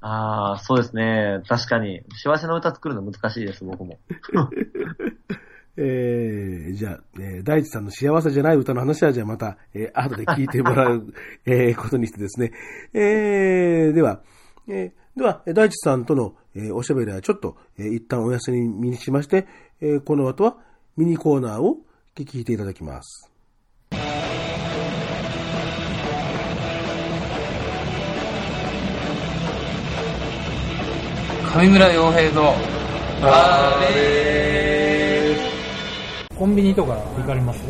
ああ、そうですね。確かに。幸せな歌作るの難しいです、僕も。えー、じゃあ、えー大地さんの幸せじゃない歌の話は、じゃあまた、えー、後で聞いてもらう、えーことにしてですね。えー、では、えーでは、えー大地さんとの、えーおしゃべりはちょっと、えー一旦お休みにしまして、えーこの後はミニコーナーを聞いていただきます。上村洋平のバレコンビニとか行かれます？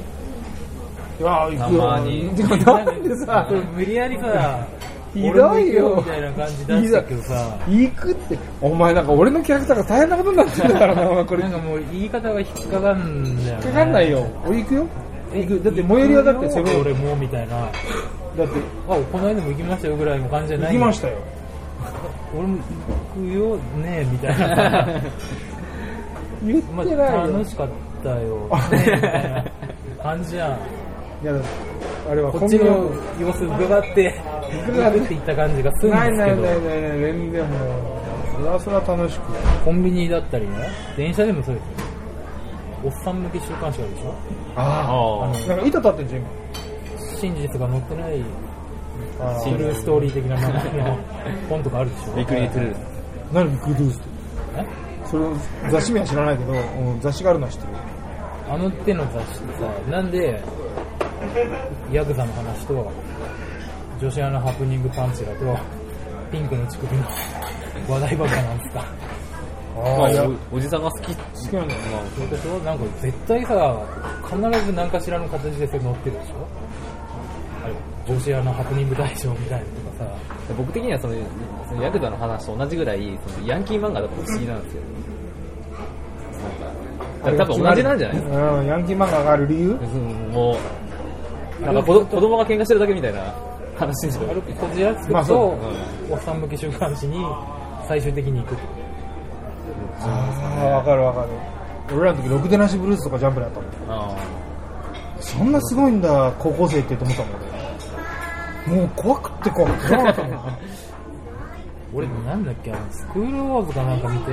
いやーたまにでもなんでさ、無理やりさ、ひどいよみたいな感じ出したけどさ、行くって、お前なんか俺のキャラクターが大変なことになってんだからな、お前これ。なんかもう言い方が引っかかんだよ、ね。かかんないよ。俺行くよ。行く。だって最寄りはだってセブン。俺もうみたいな。だって、あ、この間も行きましたよぐらいの感じじゃない行きましたよ。俺も行くよねみたいな。言っまてないあ、よ。楽しかったよ。ね みたいな感じじゃん。いや、あれはこっちの様子伺って、伺っていった感じがするんないですけど、ないないないない、全然もう、それはそれは楽しく。コンビニだったりね、電車でもそうですよ。おっさん向け週刊誌あるでしょ？ああ。なんか板立ってんじゃん、今。真実が載ってないあトゥルーストーリー的な名前の 本とかあるでしょ？ビクリートゥルー何ビッグドゥースって？え？それ雑誌名は知らないけど、うん雑誌があるのは知ってる。あの手の雑誌ってさ、なんで、ヤクザの話と、女子アナハプニングパンチだと、ピンクの乳首の話題ばっかなんですか。まあいや、好おおじさんが好き。きなんだよ。そういうことなんか絶対さ、必ず何かしらの形でそれ載ってるでしょ。女子アナハプニング大賞みたいなとかさ、僕的にはそのそのヤクザの話と同じぐらいそのヤンキー漫画だと不思議なんですよ。なんか多分同じなんじゃないですか。うん、ヤンキー漫画がある理由？うんもうなんか子ど子供が喧嘩してるだけみたいな話じゃ軽くこじらつくまあそと、おっさん向け週刊誌に最終的に行くってこああ、わかるわかる。俺らの時、ろくでなしブルースとかジャンプでやったもん。あそんなすごいんだ、高校生ってと思ったもん俺。もう怖くって怖くてしょうがなかったもん。と 俺なんだっけあのスクールウォーズかなんか見て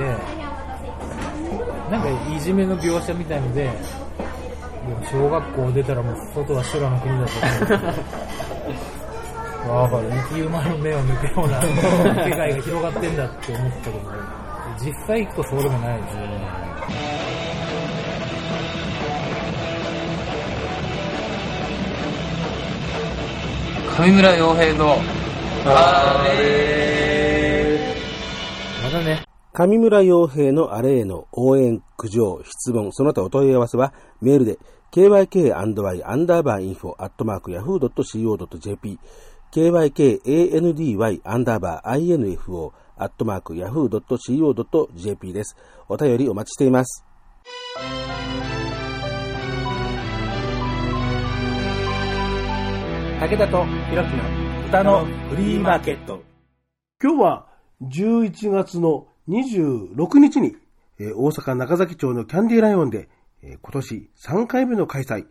なんかいじめの描写みたいのでや小学校出たらもう外は修羅の国だとわかる。生き馬の目を抜くような世界が広がってんだって思ったけど実際行くとそうでもないですよね上村洋平の、あまたね上村洋平のあれへの応援、苦情、質問、その他お問い合わせはメールで kyk-y アンダーバーインフォアットマーク yahoo.co.jp kykandy アンダーバー info アットマーク yahoo.co.jp です。お便りお待ちしています。武田とひろきの歌のフリーマーケット今日は11月の26日に、えー大阪中崎町のキャンディーライオンで、え今年3回目の開催、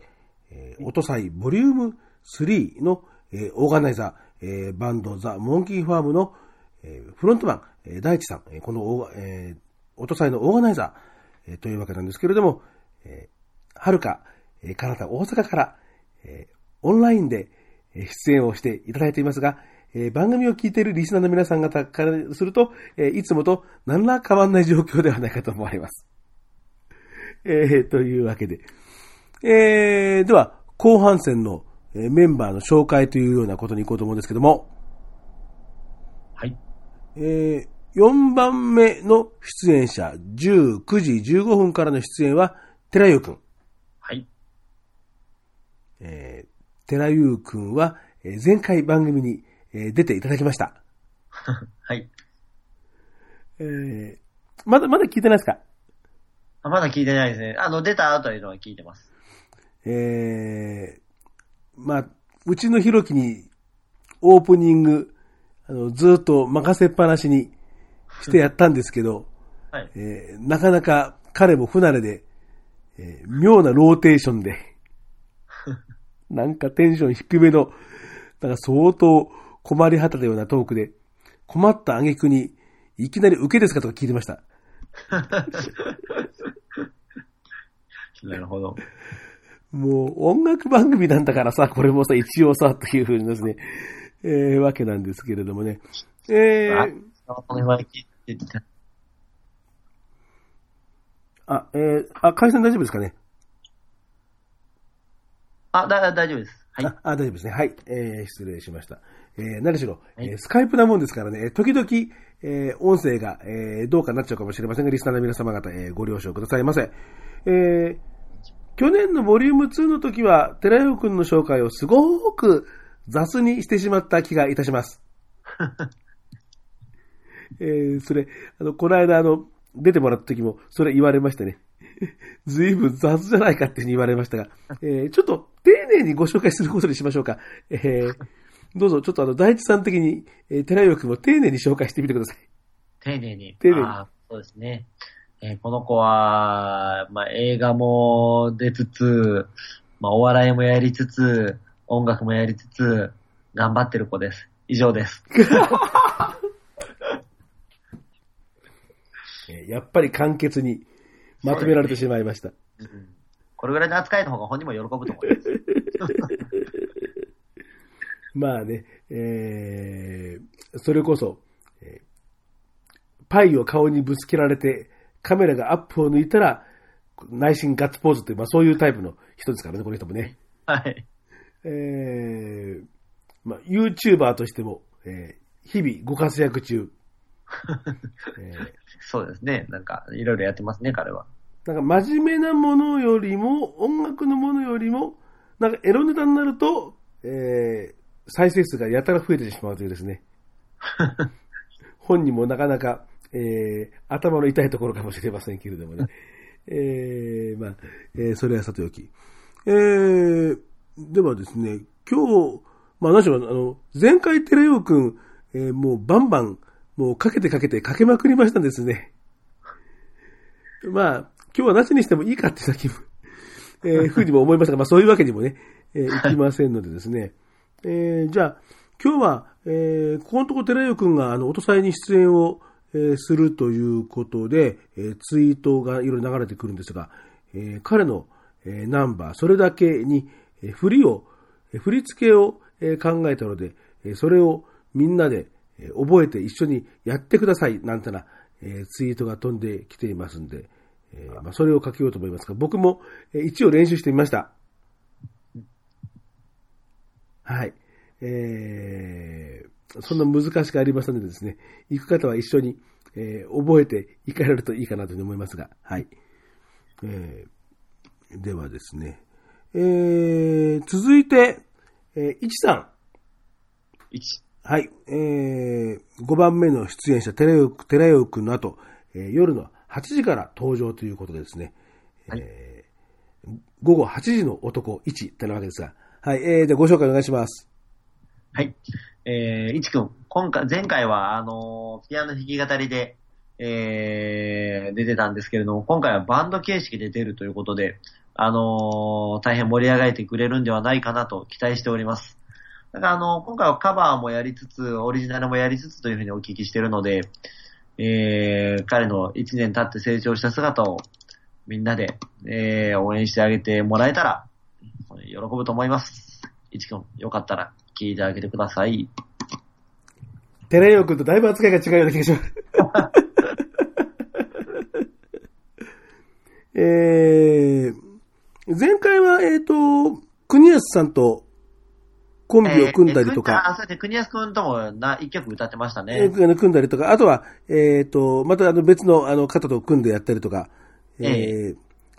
えー、音祭ボリューム3の、えオーガナイザー、えバンドザ・モンキーファームの、えフロントマン、え大地さん、えこのオーガ、えー音祭のオーガナイザー、えというわけなんですけれども、えはるか、えー、カナダ、大阪から、えオンラインで出演をしていただいていますが、え番組を聞いているリスナーの皆さん方からすると、えいつもと何ら変わらない状況ではないかと思われます。えーというわけで。えーでは、後半戦のえーメンバーの紹介というようなことに行こうと思うんですけども、はい。え4番目の出演者、19時15分からの出演は、寺優くん。はい。えー、寺優くんは、えー前回番組に、えー出ていただきました。はい。えーまだ、まだ聞いてないですか？あまだ聞いてないですね。あの、出たというのは聞いてます。えー、まあ、うちのひろきにオープニング、あの、ずっと任せっぱなしにしてやったんですけど、はい。えーなかなか彼も不慣れで、えー妙なローテーションで、なんかテンション低めの、なんか相当困り果てたようなトークで、困った挙句に、いきなり受けですかとか聞いてました。なるほど。もう音楽番組なんだからさ、これもさ、一応さ、というふうにですね、えー、わけなんですけれどもね。えー、あ、えー、あ、回線大丈夫ですかね？あ、だ、大丈夫です。はい。あ、あ大丈夫ですね。はい。えー、失礼しました。えー、何しろ、えースカイプなもんですからね、時々、えー、音声が、えー、どうかなっちゃうかもしれませんが、リスナーの皆様方、えー、ご了承くださいませ。えー、去年のボリューム2の時は、寺代くんの紹介をすごく雑にしてしまった気がいたします。えー、それ、あの、この間、あの、出てもらった時も、それ言われましてね。ずいぶん雑じゃないかっていうふうに言われましたが、えー、ちょっと丁寧にご紹介することにしましょうか。えー、どうぞ、ちょっとあの、大地さん的に、えー、寺代くんを丁寧に紹介してみてください。丁寧に。丁寧にそうですね。えーこの子は、まあ、映画も出つつ、まあ、お笑いもやりつつ、音楽もやりつつ、頑張ってる子です。以上です。えーやっぱり簡潔にまとめられてしまいました。うんこれぐらいの扱いの方が本人も喜ぶと思います。まあね、えー、それこそ、えーパイを顔にぶつけられて、カメラがアップを抜いたら、内心ガッツポーズっていう、まあそういうタイプの人ですからね、この人もね。はい。えー、まあ YouTuber としても、えー日々ご活躍中。えーそうですね。なんか、いろいろやってますね、彼は。なんか真面目なものよりも、音楽のものよりも、なんかエロネタになると、えー、再生数がやたら増えてしまうというですね。本人もなかなか、えー、頭の痛いところかもしれませんけれどもね。えー、まあ、えー、それはさておき。えー、ではですね、今日、まあ何しろ、あの、前回テレヨくん、えーもうバンバン、もうかけてかけてかけまくりましたんですね。まあ、今日はなしにしてもいいかって先も、えー、ふうにも思いましたが、まあそういうわけにもね、えーいきませんのでですね。えーじゃあ、今日は、えーここのとこテレヨくんが、あの、音祭に出演を、えーするということで、えツイートがいろいろ流れてくるんですが、え彼の、えナンバー、それだけに、え振りを、振り付けを、え考えたので、えそれをみんなで、え覚えて一緒にやってください、なんてな、えツイートが飛んできていますんで、えまあ、それを書けようと思いますが、僕も、え一応練習してみました。はい。えー、そんな難しくありませんのでですね、行く方は一緒に、えー覚えて行かれるといいかなというふうに思いますが、はい。えーではですね、えー続いて、えー、いちさん。1。はい。えー、5番目の出演者、寺ヨ寺ヨくんの後、えー夜の8時から登場ということでですね、えー午後8時の男1ってなわけですが、はい。えー、で、ご紹介お願いします。はい。えー、いちくん、今回、前回は、あのーピアノ弾き語りで、えー、出てたんですけれども、今回はバンド形式で出るということで、あのー大変盛り上がってくれるんではないかなと期待しております。だから、あのー今回はカバーもやりつつ、オリジナルもやりつつというふうにお聞きしてるので、えー、彼の1年経って成長した姿をみんなで、えー、応援してあげてもらえたら、喜ぶと思います。いちくん、よかったら聞いてあげてください。寺ヨくんとだいぶ扱いが違うような気がします。えー、前回は、えっ、と、国安さんとコンビを組んだりとえーえーか、あ、そうですね、国安くんともな、一曲歌ってましたえね。ー組んだりとか、あとは、えっ、と、またあの別のあの方と組んでやったりとか、えー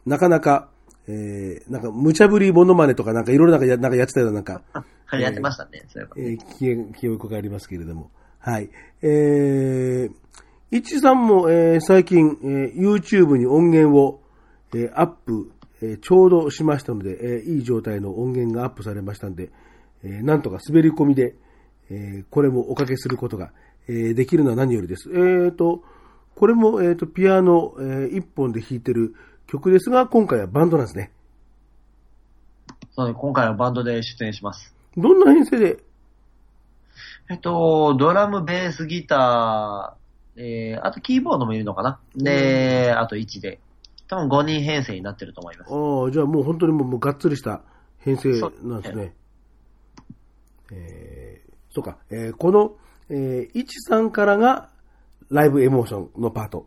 なかなか、えーなんか無茶ぶりモノマネとかなんかいろいろなんかやなんかやってたようななんか、はい、やってましたね、そういえば。えー記憶がありますけれども。はい。えー、いちさんも、えー最近、えー YouTube に音源を、えーアップ、えーちょうどしましたので、えーいい状態の音源がアップされましたんで、えーなんとか滑り込みで、えーこれもおかけすることが、えーできるのは何よりです。えーと、これも、えーと、ピアノ、えー一本で弾いてる曲ですが、今回はバンドなんですね。そうね、今回はバンドで出演します。どんな編成で？えっと、ドラム、ベース、ギター、えー、あとキーボードもいるのかな？で、あと1で。多分5人編成になってると思います。ああ、じゃあもう本当にもうもうがっつりした編成なんですね。えー、そうか、えーこの、えー、いちさんからがライブエモーションのパート。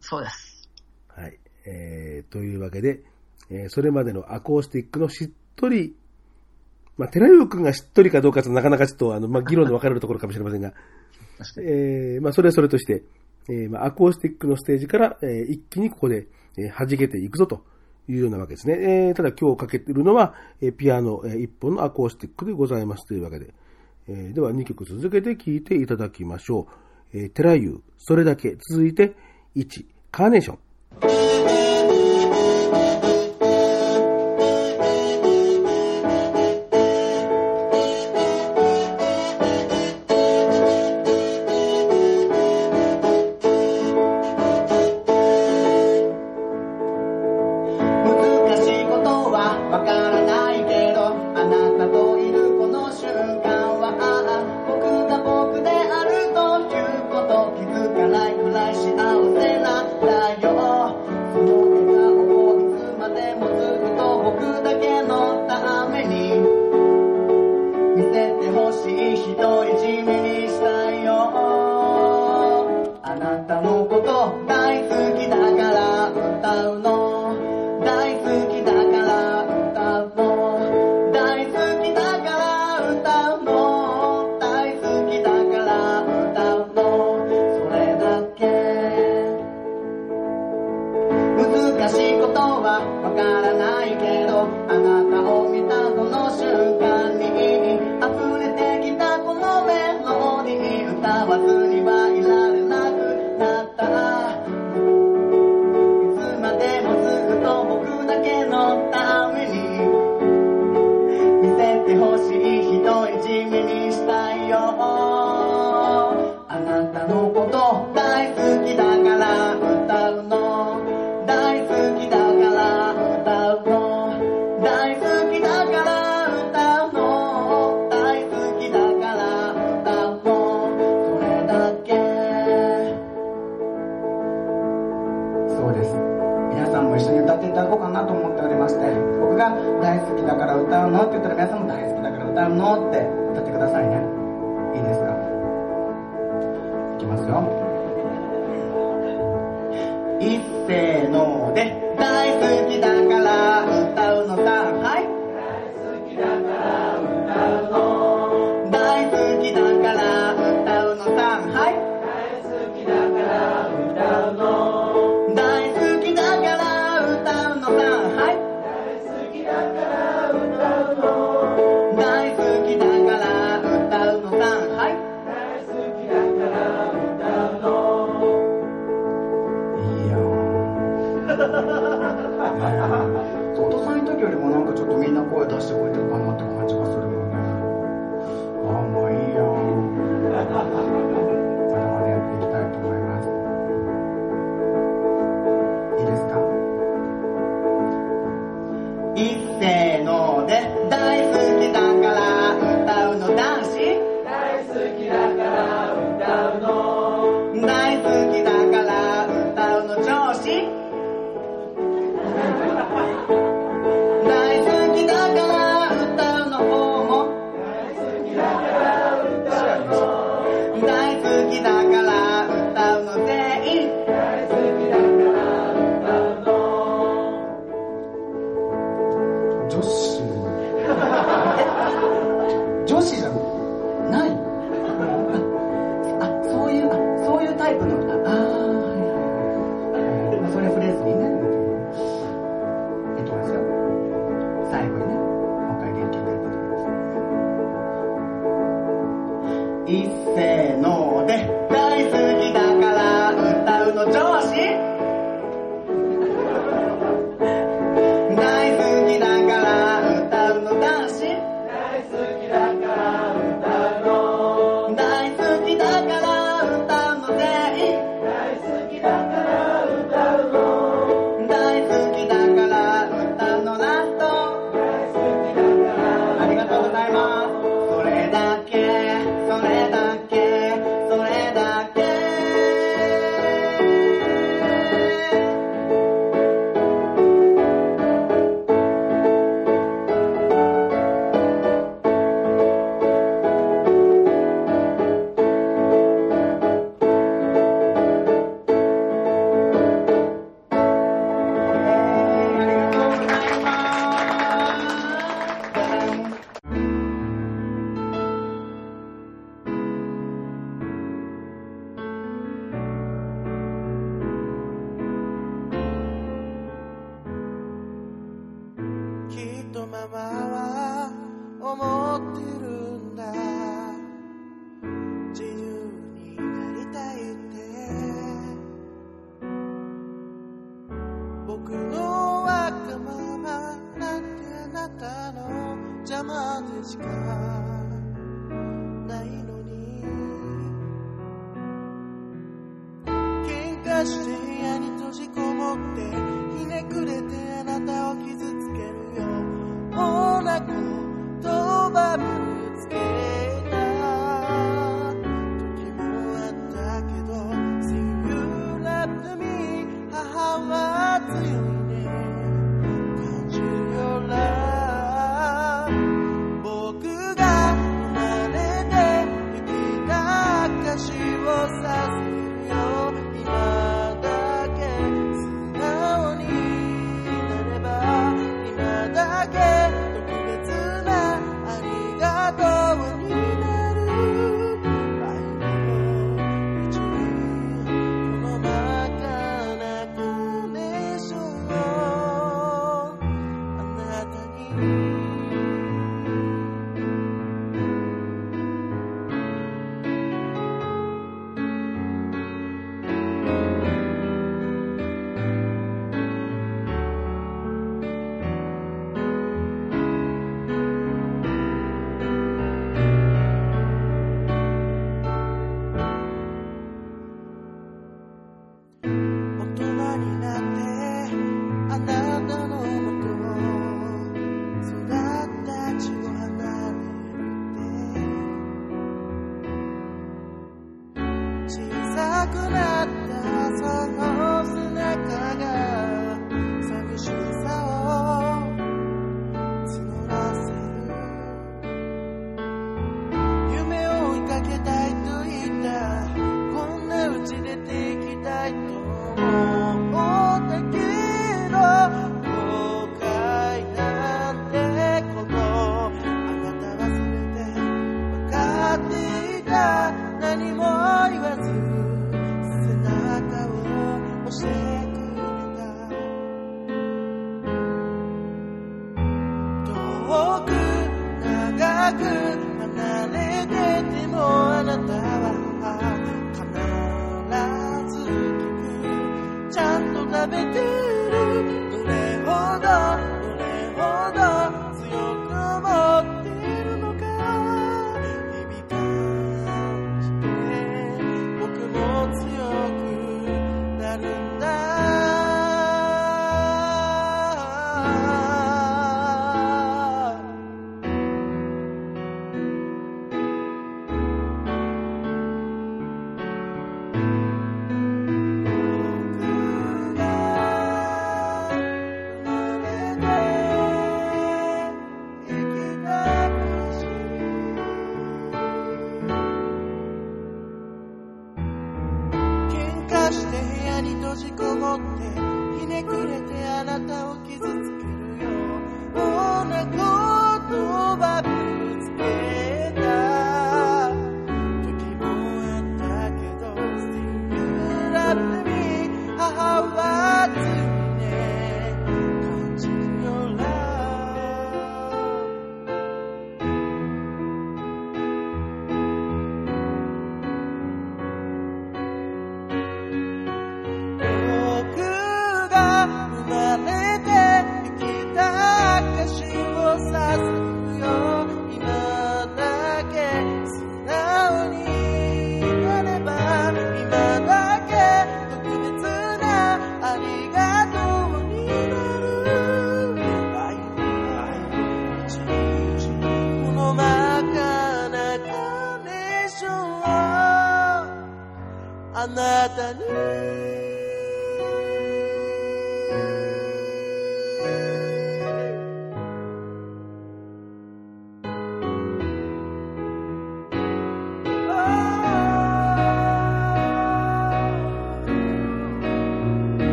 そうです。はい。えー、というわけで、えーそれまでのアコースティックのしっとり、まあ、寺代くんがしっとりかどうかとなかなかちょっと、あの、まあ、議論の分かれるところかもしれませんが。えーまあ、それはそれとして、えーまあ、アコースティックのステージから、えー一気にここで、えー弾けていくぞというようなわけですね。えーただ今日かけているのは、えーピアノ、えー一本のアコースティックでございますというわけで、えーでは2曲続けて聴いていただきましょう。えー、テラユー、それだけ、続いて、1、カーネーション。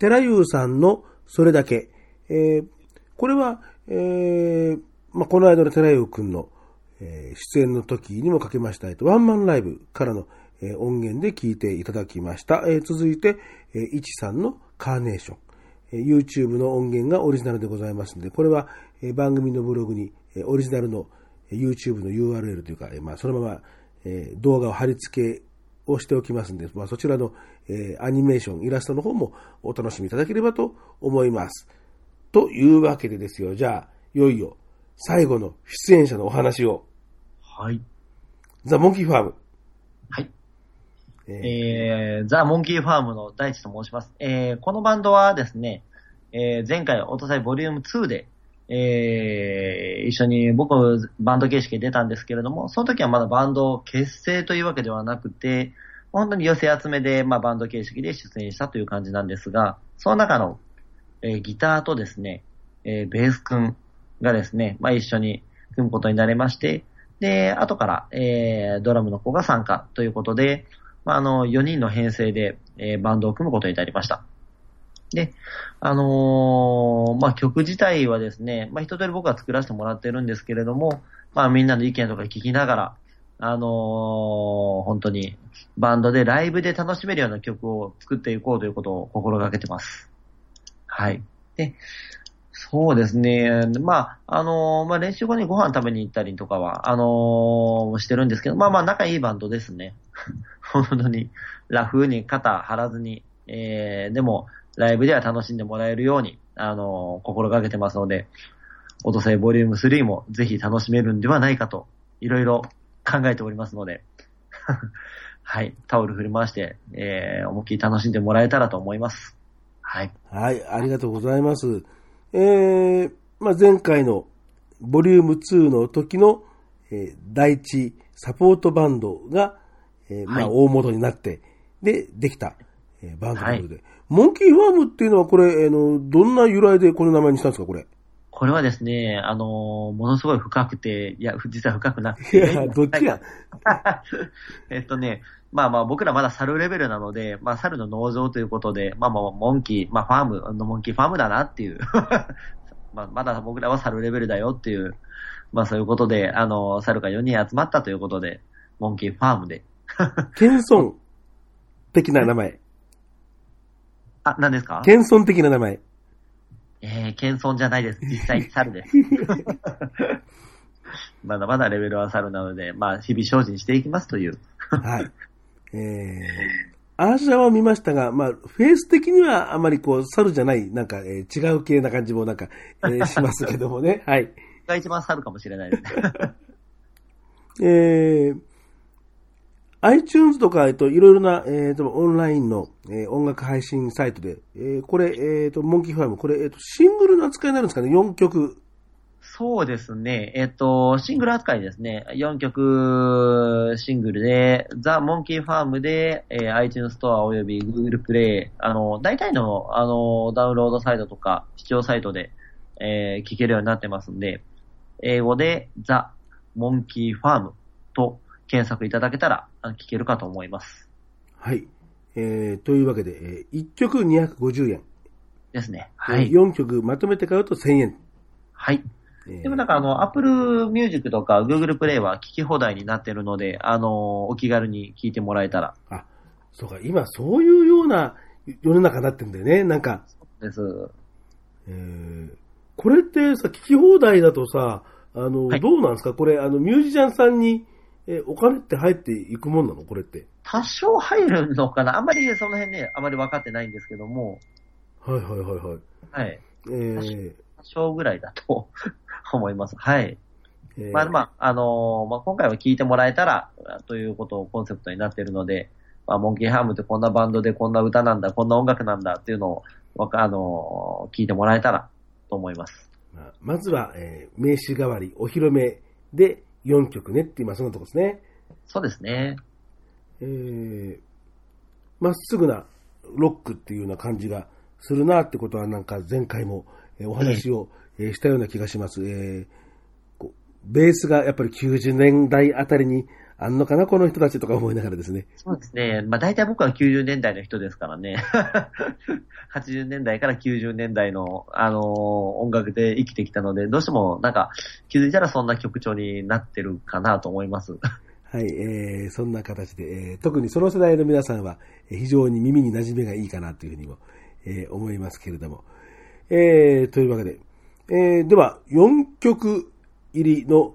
寺優さんのそれだけ。えーこれは、えーまあ、この間の寺優くんの、えー出演の時にもかけました、えっと、ワンマンライブからの、えー音源で聞いていただきました。えー続いて、えー、いちさんのカーネーション。えー YouTube の音源がオリジナルでございますので、これは、えー番組のブログに、えーオリジナルのえ YouTube の URL というか、えーまあ、そのまま、えー動画を貼り付けをしておきますので、まあ、そちらの、えーアニメーション、イラストの方もお楽しみいただければと思います。というわけでですよ。じゃあ、いよいよ最後の出演者のお話を。はい。ザ・モンキーファーム。はい。えーえー、ザ・モンキーファームの大地と申します。えー、このバンドはですね、えー、前回、おとさいボリューム2で、えー、一緒に僕、バンド形式で出たんですけれども、その時はまだバンド結成というわけではなくて、本当に寄せ集めで、まあ、バンド形式で出演したという感じなんですが、その中の、えーギターとですね、えーベース君がですね、まあ、一緒に組むことになりまして、で、後から、えードラムの子が参加ということで、まあ、あの、4人の編成で、えーバンドを組むことになりました。で、あのーまあ、曲自体はですね、まあ、一通り僕は作らせてもらってるんですけれども、まあ、みんなの意見とか聞きながら、あのー本当に、バンドでライブで楽しめるような曲を作っていこうということを心がけてます。はい。で、そうですね。まあ、あのーまあ、練習後にご飯食べに行ったりとかは、あのーしてるんですけど、まあまあ、仲いいバンドですね。本当に、ラフに肩張らずに、えー、でも、ライブでは楽しんでもらえるように、あのー心がけてますので、オトサイボリューム3もぜひ楽しめるんではないかと、いろいろ考えておりますので、はい、タオル振り回して、えー、思いっきり楽しんでもらえたらと思います。はい。はい、ありがとうございます。えー、まあ、前回のボリューム2の時の、えー第一サポートバンドが、えーまあ、はい大元になって、で、できた、えーバンドということで、モンキーファームっていうのはこれ、あの、どんな由来でこの名前にしたんですか、これ？これはですね、あのーものすごい深くて、いや、実は深くなくいて。や、どっちや？えっとね、まあまあ僕らまだ猿レベルなので、まあ猿の農場ということで、まあまあモンキー、まあファーム、あのモンキーファームだなっていう。まあまだ僕らは猿レベルだよっていう、まあそういうことで、あの、猿が4人集まったということで、モンキーファームで。謙遜的な名前。あ、何ですか？謙遜的な名前。えー、謙遜じゃないです。実際猿です。まだまだレベルは猿なので、まあ日々精進していきますという。はい。えー、アーシャを見ましたが、まあ、フェイス的にはあまりこう、猿じゃない、なんか、えー違う系な感じもなんか、えーしますけどもね。はい。が一番猿かもしれないですね。えー、iTunes とか、えっと、いろいろな、えーと、オンラインの、えー音楽配信サイトで、えーこれ、えーと、モンキーファーム、これ、えーと、シングルの扱いになるんですかね ?4 曲。そうですね。えっと、シングル扱いですね。4曲シングルで、ザ・モンキーファームで、えー iTunes ストアおよび Google プレイ、あの、大体の、あの、ダウンロードサイトとか、視聴サイトで、えー聞けるようになってますんで、英語でザ・モンキーファームと検索いただけたら、あ聞けるかと思います。はい。えー、というわけで、えー、1曲250円。ですね。はい。4曲まとめて買うと1000円。はい。えーでもなんかあの、Apple Music とか Google Play は聞き放題になってるので、あの、お気軽に聞いてもらえたらあ、そうか、今そういうような世の中になってんだよね。なんか、です。えー、これってさ、聞き放題だとさ、あの、はいどうなんですか？これ、あの、ミュージシャンさんに、えーお金って入っていくもんなの？これって。多少入るのかな？あんまりその辺ね、あまり分かってないんですけども、はいはいはいはい。はい。えー多少ぐらいだと 思います。はい。えーまあまあ、あのーまあ今回は聞いてもらえたら、ということをコンセプトになっているので、まあ、モンキーハームってこんなバンドでこんな歌なんだ、こんな音楽なんだっていうのを、わかあのー聞いてもらえたらと思います。まあまずは、えー名刺代わり、お披露目で4曲ねって今そんなとこですね。そうですね。えーまっすぐなロックっていうような感じがするなってことはなんか前回もえーお話をえーしたような気がします。えーベースがやっぱり90年代あたりにあんのかな、この人たちとか思いながらですね。そうですね。まあ大体僕は90年代の人ですからね。80年代から90年代の、あのー音楽で生きてきたので、どうしてもなんか気づいたらそんな曲調になってるかなと思います。はい、えーそんな形で、えー特にその世代の皆さんは、えー非常に耳に馴染みがいいかなというふうにも、えー思いますけれども。えーというわけで、えーでは、4曲入りの、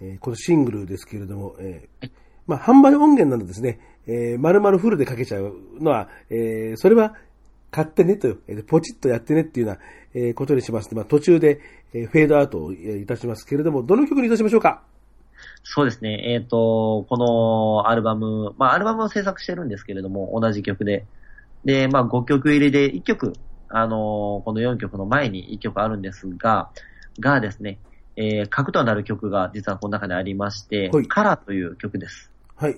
えーこのシングルですけれども、えーまあ、販売音源なのですね、えー、丸々フルでかけちゃうのは、えーそれは買ってねと、えーポチッとやってねっていうような、えーことにしますまあ、途中で、えーフェードアウトをいたしますけれども、どの曲にいたしましょうか？そうですね。えっ、と、このアルバム、まあアルバムを制作してるんですけれども、同じ曲で。で、まあ5曲入りで1曲、あのーこの4曲の前に1曲あるんですが、がですね、えー、核となる曲が実はこの中にありまして、はいカラーという曲です。はい。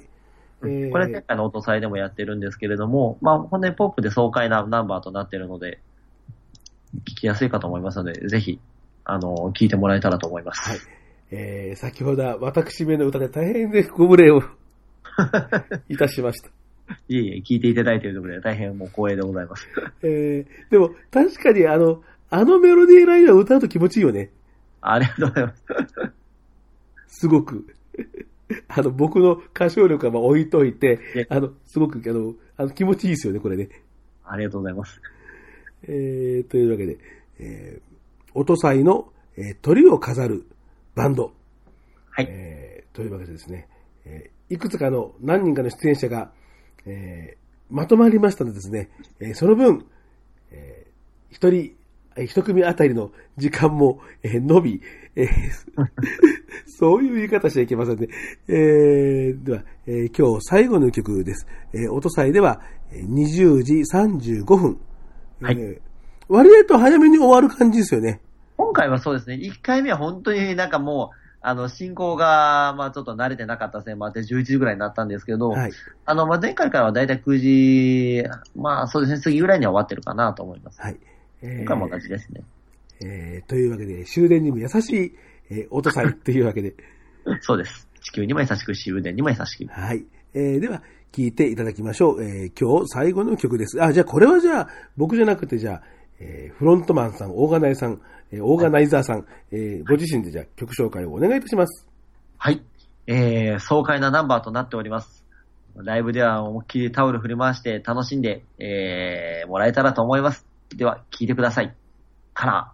えーこれ前回の音祭でもやってるんですけれども、まあ本当にポップで爽快なナンバーとなってるので、聞きやすいかと思いますので、ぜひ、あのー聞いてもらえたらと思います。はい。えー、先ほどは私めの歌で大変でご無礼を いたしました。いえいえ、聞いていただいているところで大変もう光栄でございます。えー、でも確かにあの、あのメロディーラインは歌うと気持ちいいよね。ありがとうございます。すごく。あの、僕の歌唱力はまあ置いといてえ、あの、すごく、あの、あの気持ちいいですよね、これね。ありがとうございます。えー、というわけで、えー、音祭の、えー鳥を飾るバンド。はい。えーというわけでですね、えーいくつかの何人かの出演者が、えーまとまりましたのでですね、えーその分、えー一人、えー一組あたりの時間も、えー伸び、えー そういう言い方しちゃいけませんね。えーでは、えー今日最後の曲です。えー音祭ではえー20時35分。はいえー割合と早めに終わる感じですよね。今回はそうですね、1回目は本当になんかもう、あの、進行が、まあちょっと慣れてなかったせいもあって11時ぐらいになったんですけど、はい。あの、まあ前回からはだいたい9時、まあそうですね、過ぎぐらいには終わってるかなと思います。はい。えー今回も同じですね。えーというわけで、終電にも優しい、えー、音祭というわけで、そうです。地球にも優しく、終電にも優しく。はい。えーでは、聴いていただきましょう。えー今日最後の曲です。あ、じゃあこれはじゃあ、僕じゃなくてじゃあ、えーフロントマンさん、オーガナイさん、えーオーガナイザーさん、えーご自身でじゃあ曲紹介をお願いいたします。はい。えー、爽快なナンバーとなっております。ライブでは思いっきりタオル振り回して楽しんで、えー、もらえたらと思います。では、聞いてください。カラ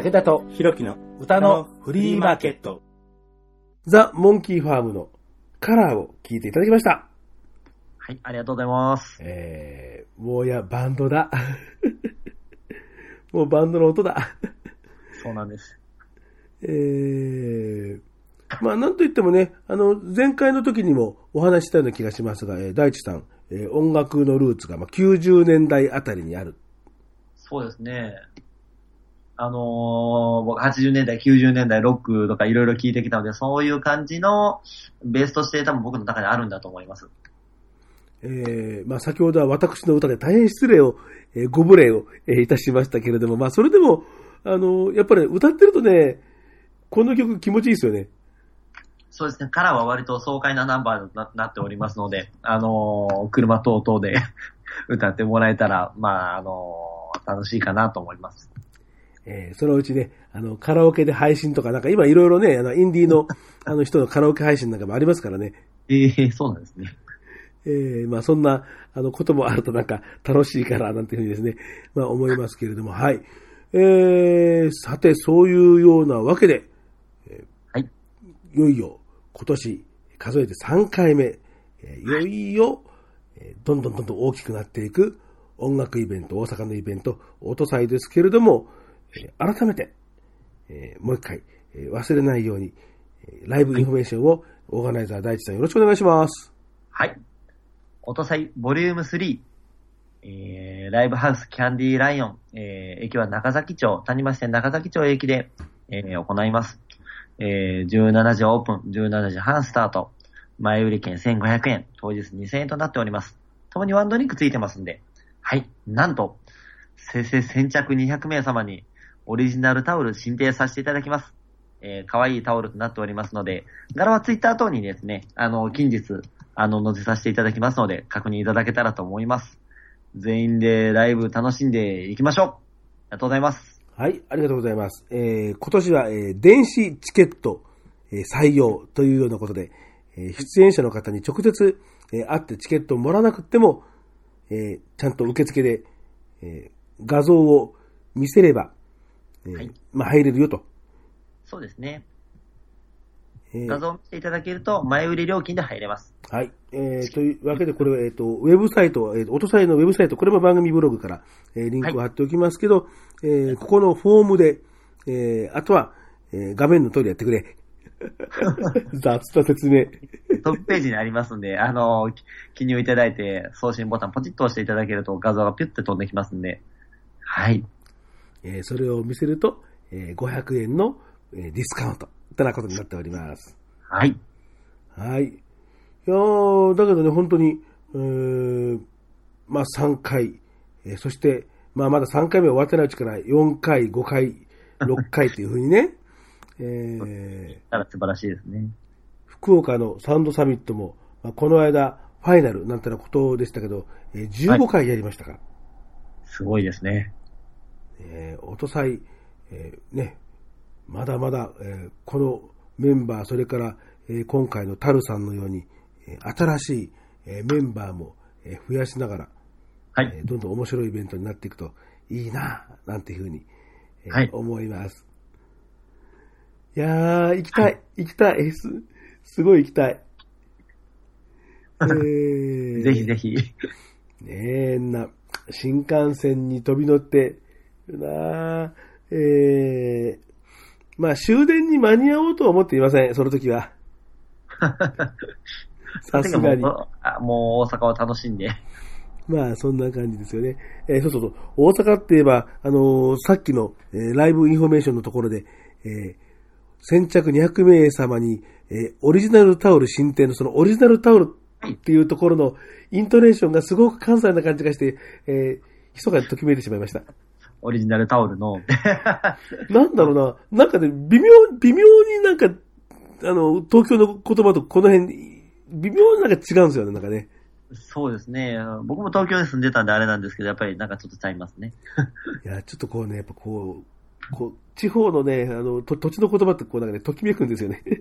武田とひろきの歌のフリーマーケット。ザ・モンキーファームのカラーを聴いていただきました。はい、ありがとうございます。えー、もうや、バンドだ。もうバンドの音だ。そうなんです。えー、まあなんと言ってもね、あの、前回の時にもお話ししたような気がしますが、えー大地さん、えー音楽のルーツがまあ90年代あたりにある。そうですね。あのー僕80年代、90年代、ロックとかいろいろ聞いてきたので、そういう感じのベースとして多分僕の中にあるんだと思います。えー、まあ先ほどは私の歌で大変失礼を、えーご無礼を、えーいたしましたけれども、まあそれでも、あの、やっぱり歌ってるとね、この曲気持ちいいですよね。そうですね。カラーは割と爽快なナンバーにななっておりますので、あのー車等々で 歌ってもらえたら、まあ、あのー楽しいかなと思います。えーそのうちね、あの、カラオケで配信とか、なんか今いろいろね、あの、インディーの、あの人のカラオケ配信なんかもありますからね。ええそうなんですね。えーまあそんな、あの、こともあるとなんか楽しいからなんていうふうにですね、まあ思いますけれども、はい。えー、さて、そういうようなわけで、えーはい。いよいよ今年数えて3回目、えーいよいよ、えーどんどんどんどん大きくなっていく音楽イベント、大阪のイベント、音祭ですけれども、え改めて、えーもう一回、えー忘れないように、えライブインフォメーションをオーガナイザー大地さんよろしくお願いします。はい。音祭ボリューム3、えー、ライブハウスキャンディーライオン、えー、駅は中崎町、谷町線中崎町駅で、えー、行います。えー、17時オープン、17時半スタート。前売り券1500円、当日2000円となっております。ともにワンドリンクついてますんで。はい。なんと、生成先着200名様にオリジナルタオル申請させていただきます。えー、可愛いタオルとなっておりますので、柄はツイッター等にですね、あの、近日、あの、載せさせていただきますので、確認いただけたらと思います。全員でライブ楽しんでいきましょうありがとうございます。はい、ありがとうございます。えー、今年は、えー電子チケット、え採用というようなことで、え出演者の方に直接、えー会ってチケットをもらわなくても、えちゃんと受付で、え画像を見せれば、えーはいまあ入れるよと。そうですね。えー画像を見ていただけると、前売り料金で入れます。はい。えー、というわけで、これは、えっ、と、ウェブサイト、えー、音サイのウェブサイト、これも番組ブログから、えーリンクを貼っておきますけど、えーここのフォームで、えーあとは、えー画面の通りやってくれ。雑な説明。トップページにありますんで、あの、き記入いただいて、送信ボタンポチッと押していただけると画像がピュッて飛んできますんで、はい。えーそれを見せると、えー500円の、えーディスカウント、となことになっております。はい。はい。いやーだけどね、本当に、えーまあ3回、えーそして、まあまだ3回目終わってないうちから4回、5回、6回というふうにね、えー素晴らしいですね。福岡のサウンドサミットも、まあ、この間、ファイナルなんてなことでしたけど、えー15回やりましたから、すごいですね。えー音祭、えーね、まだまだ、えーこのメンバー、それから、えー今回のタルさんのように、えー新しい、えーメンバーも、えー増やしながら、はい。えーどんどん面白いイベントになっていくといいなぁなんていうふうに、えーはい思います。いやー、行きたい、行きたい、す、すごい行きたい。えーぜひぜひ。ねえ、な、新幹線に飛び乗って、なあええまあ終電に間に合おうとは思っていません、その時は。さすがに。もうあもう大阪を楽しんで。まあ、そんな感じですよね。えーそうそうそう。大阪って言えば、あのーさっきの、えーライブインフォメーションのところで、えー先着200名様に、えーオリジナルタオル進呈のそのオリジナルタオルっていうところのイントネーションがすごく関西な感じがして、えー、密かにときめいてしまいました。オリジナルタオルの。なんだろうな、なんかね、微妙、微妙になんか、あの、東京の言葉とこの辺、微妙になんか違うんですよね、なんかね。そうですね。僕も東京に住んでたんであれなんですけど、やっぱりなんかちょっとちゃいますね。いや、ちょっとこうね、やっぱこう、こう、地方のね、あの、と土地の言葉ってこうなんかね、ときめくんですよね。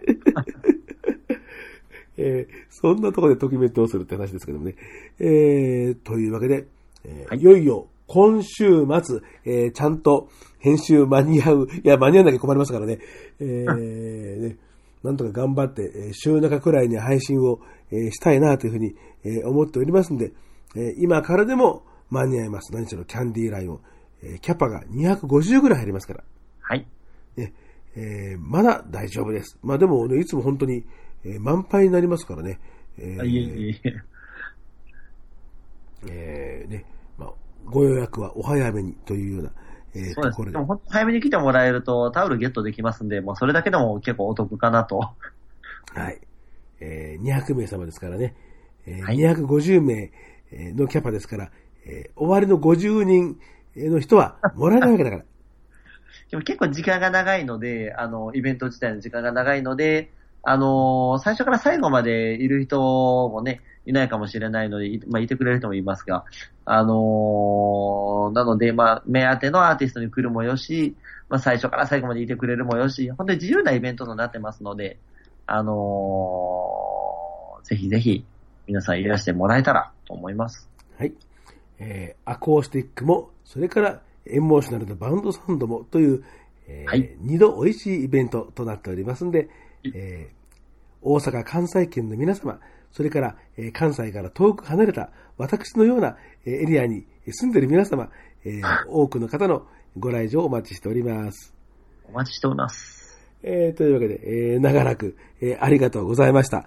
えーそんなところでときめいてどうするって話ですけどもね。えー、というわけで、えーい、よいよ今週末、えーちゃんと編集間に合う、いや、間に合わなきゃ困りますからね。えー ねなんとか頑張って、えー週中くらいに配信を、えーしたいなというふうに、えー思っておりますんで、えー今からでも間に合います。何しろキャンディーライオン。えーキャパが250ぐらい入りますから。はい。ねえーまだ大丈夫です。まあでも、ね、いつも本当に、えー満杯になりますからね。えーあいえいえいえ。えーねまあ、ご予約はお早めにというような、えーそうです。ででも。本当早めに来てもらえるとタオルゲットできますんで、もうそれだけでも結構お得かなと。はい。えー200名様ですからね。えーはい250名えーのキャパですから、えー終わりの50人の人はもらえないわけだから。でも結構時間が長いので、あの、イベント自体の時間が長いので、あの最初から最後までいる人もね、いないかもしれないので、いまあ、いてくれる人もいますが、あのなので、まあ、目当てのアーティストに来るもよし、まあ、最初から最後までいてくれるもよし、本当に自由なイベントとなってますので、あのぜひぜひ、皆さんいらしてもらえたらと思います。はい。えーアコースティックも、それからエモーショナルなバウンドサウンドもという、えーはい二度美味しいイベントとなっておりますんで、えー大阪、関西圏の皆様、それから、えー関西から遠く離れた私のようなえーエリアに住んでいる皆様、えー多くの方のご来場をお待ちしております。お待ちしております。えーというわけで、えー長らく、えーありがとうございました。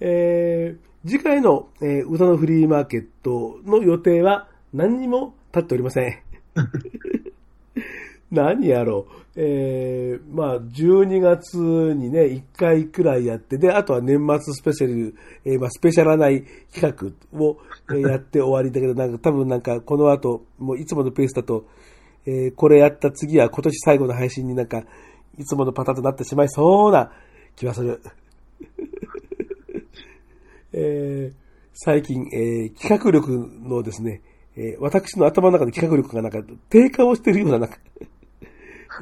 えー次回の、えー歌のフリーマーケットの予定は何にも立っておりません。何やろう。えー、まあ、12月にね、1回くらいやって、で、あとは年末スペシャル、えーまあ、スペシャラない企画を、えー やって終わりだけど、なんか多分なんかこの後、もういつものペースだと、えーこれやった次は今年最後の配信になんか、いつものパターンとなってしまいそうな気がする。えー最近、えー企画力のですね、えー私の頭の中の企画力がなんか低下をしているような、なんか、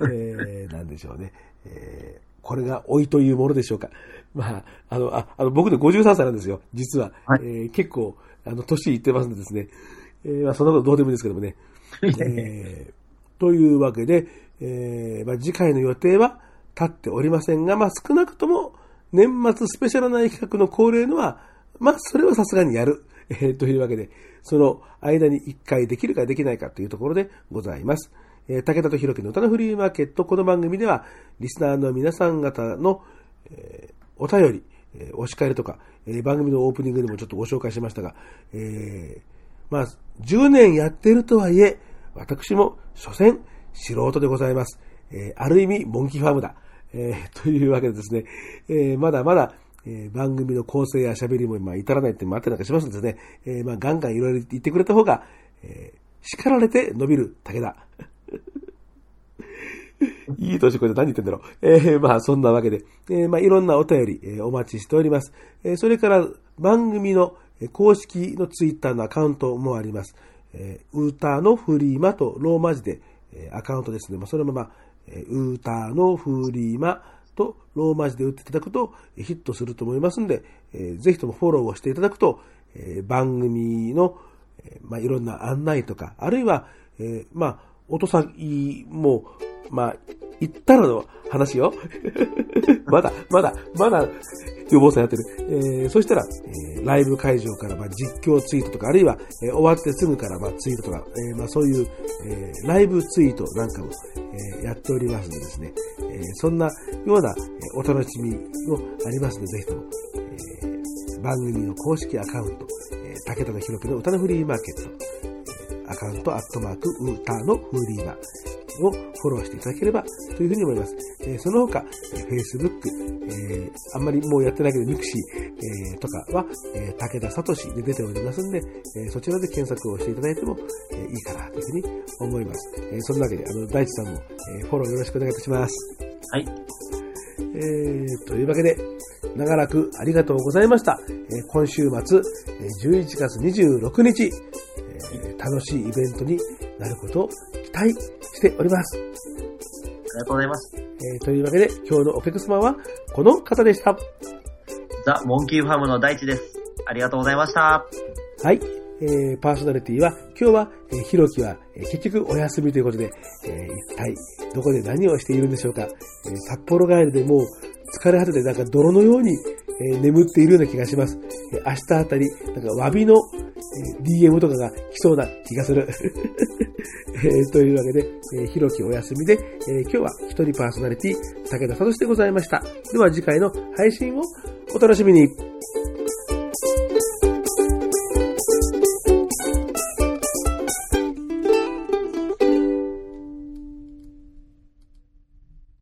えーなんでしょうね。えーこれが老いというものでしょうか。まあ、あの、ああの僕で53歳なんですよ、実は。はいえー結構、あの、年いってますんでですね。えーまあ、そんなことどうでもいいですけどもね。えーというわけで、えーまあ、次回の予定は立っておりませんが、まあ、少なくとも年末スペシャルな企画の恒例のは、まあ、それはさすがにやる。えーというわけで、その間に1回できるかできないかというところでございます。えー武田と弘樹の歌のフリーマーケット、この番組では、リスナーの皆さん方の、えーお便り、えーお叱りとか、えー番組のオープニングでもちょっとご紹介しましたが、えーまあ、10年やってるとはいえ、私も、所詮、素人でございます。えーある意味、モンキーファームだ。えーというわけでですね、えーまだまだ、えー番組の構成や喋りも、まあ、至らないってもあったりなんかしますのでね、えーまあ、ガンガンいろいろ言ってくれた方が、えー叱られて伸びる武田。いい年これ何言ってんだろう。えーまあそんなわけで、えーまあいろんなお便り、えーお待ちしております。えーそれから番組の公式のツイッターのアカウントもあります。えーウーターのフリーマとローマ字で、えーアカウントですね。まあそのまま、えーウーターのフリーマとローマ字で打っていただくとヒットすると思いますんで、えーぜひともフォローをしていただくと、えー番組の、えーまあ、いろんな案内とか、あるいは、えーまあ、音先もう、まあ、言ったらの話よ。まだ、まだ、まだ、予防さんやってる。えーそしたら、えーライブ会場から、まあ、実況ツイートとか、あるいは、えー終わってすぐから、まあ、ツイートとか、えーまあ、そういう、えーライブツイートなんかも、えーやっておりますのでですね、えーそんなような、えーお楽しみもありますので、ぜひとも、えー番組の公式アカウント、えー武田のひろきの歌のフリーマーケット、アカウント、アットマーク、ウーターのフリーマをフォローしていただければというふうに思います。えーその他、えー Facebook、えーあんまりもうやってないけど、 mixi、えーとかは、えー武田聡で出ておりますんで、えーそちらで検索をしていただいても、えーいいかなというふうに思います。えーそんなわけで、あの、大地さんも、えーフォローよろしくお願いいたします。はい。えー、というわけで、長らくありがとうございました。えー今週末、えー11月26日、えー楽しいイベントになることを期待しております。ありがとうございます。えーというわけで、今日のお客様はこの方でした。ザ・モンキーファームの大地です。ありがとうございました。はい。えーパーソナリティは、今日は、えーひろきは、えー結局お休みということで、えー一体どこで何をしているんでしょうか。えー札幌帰りでもう疲れ果ててなんか泥のように、えー眠っているような気がします。えー明日あたり、なんか詫びの、えー DM とかが来そうな気がする。えというわけで、えーひろきお休みで、え今日は一人パーソナリティ、武田聡でございました。では次回の配信をお楽しみに。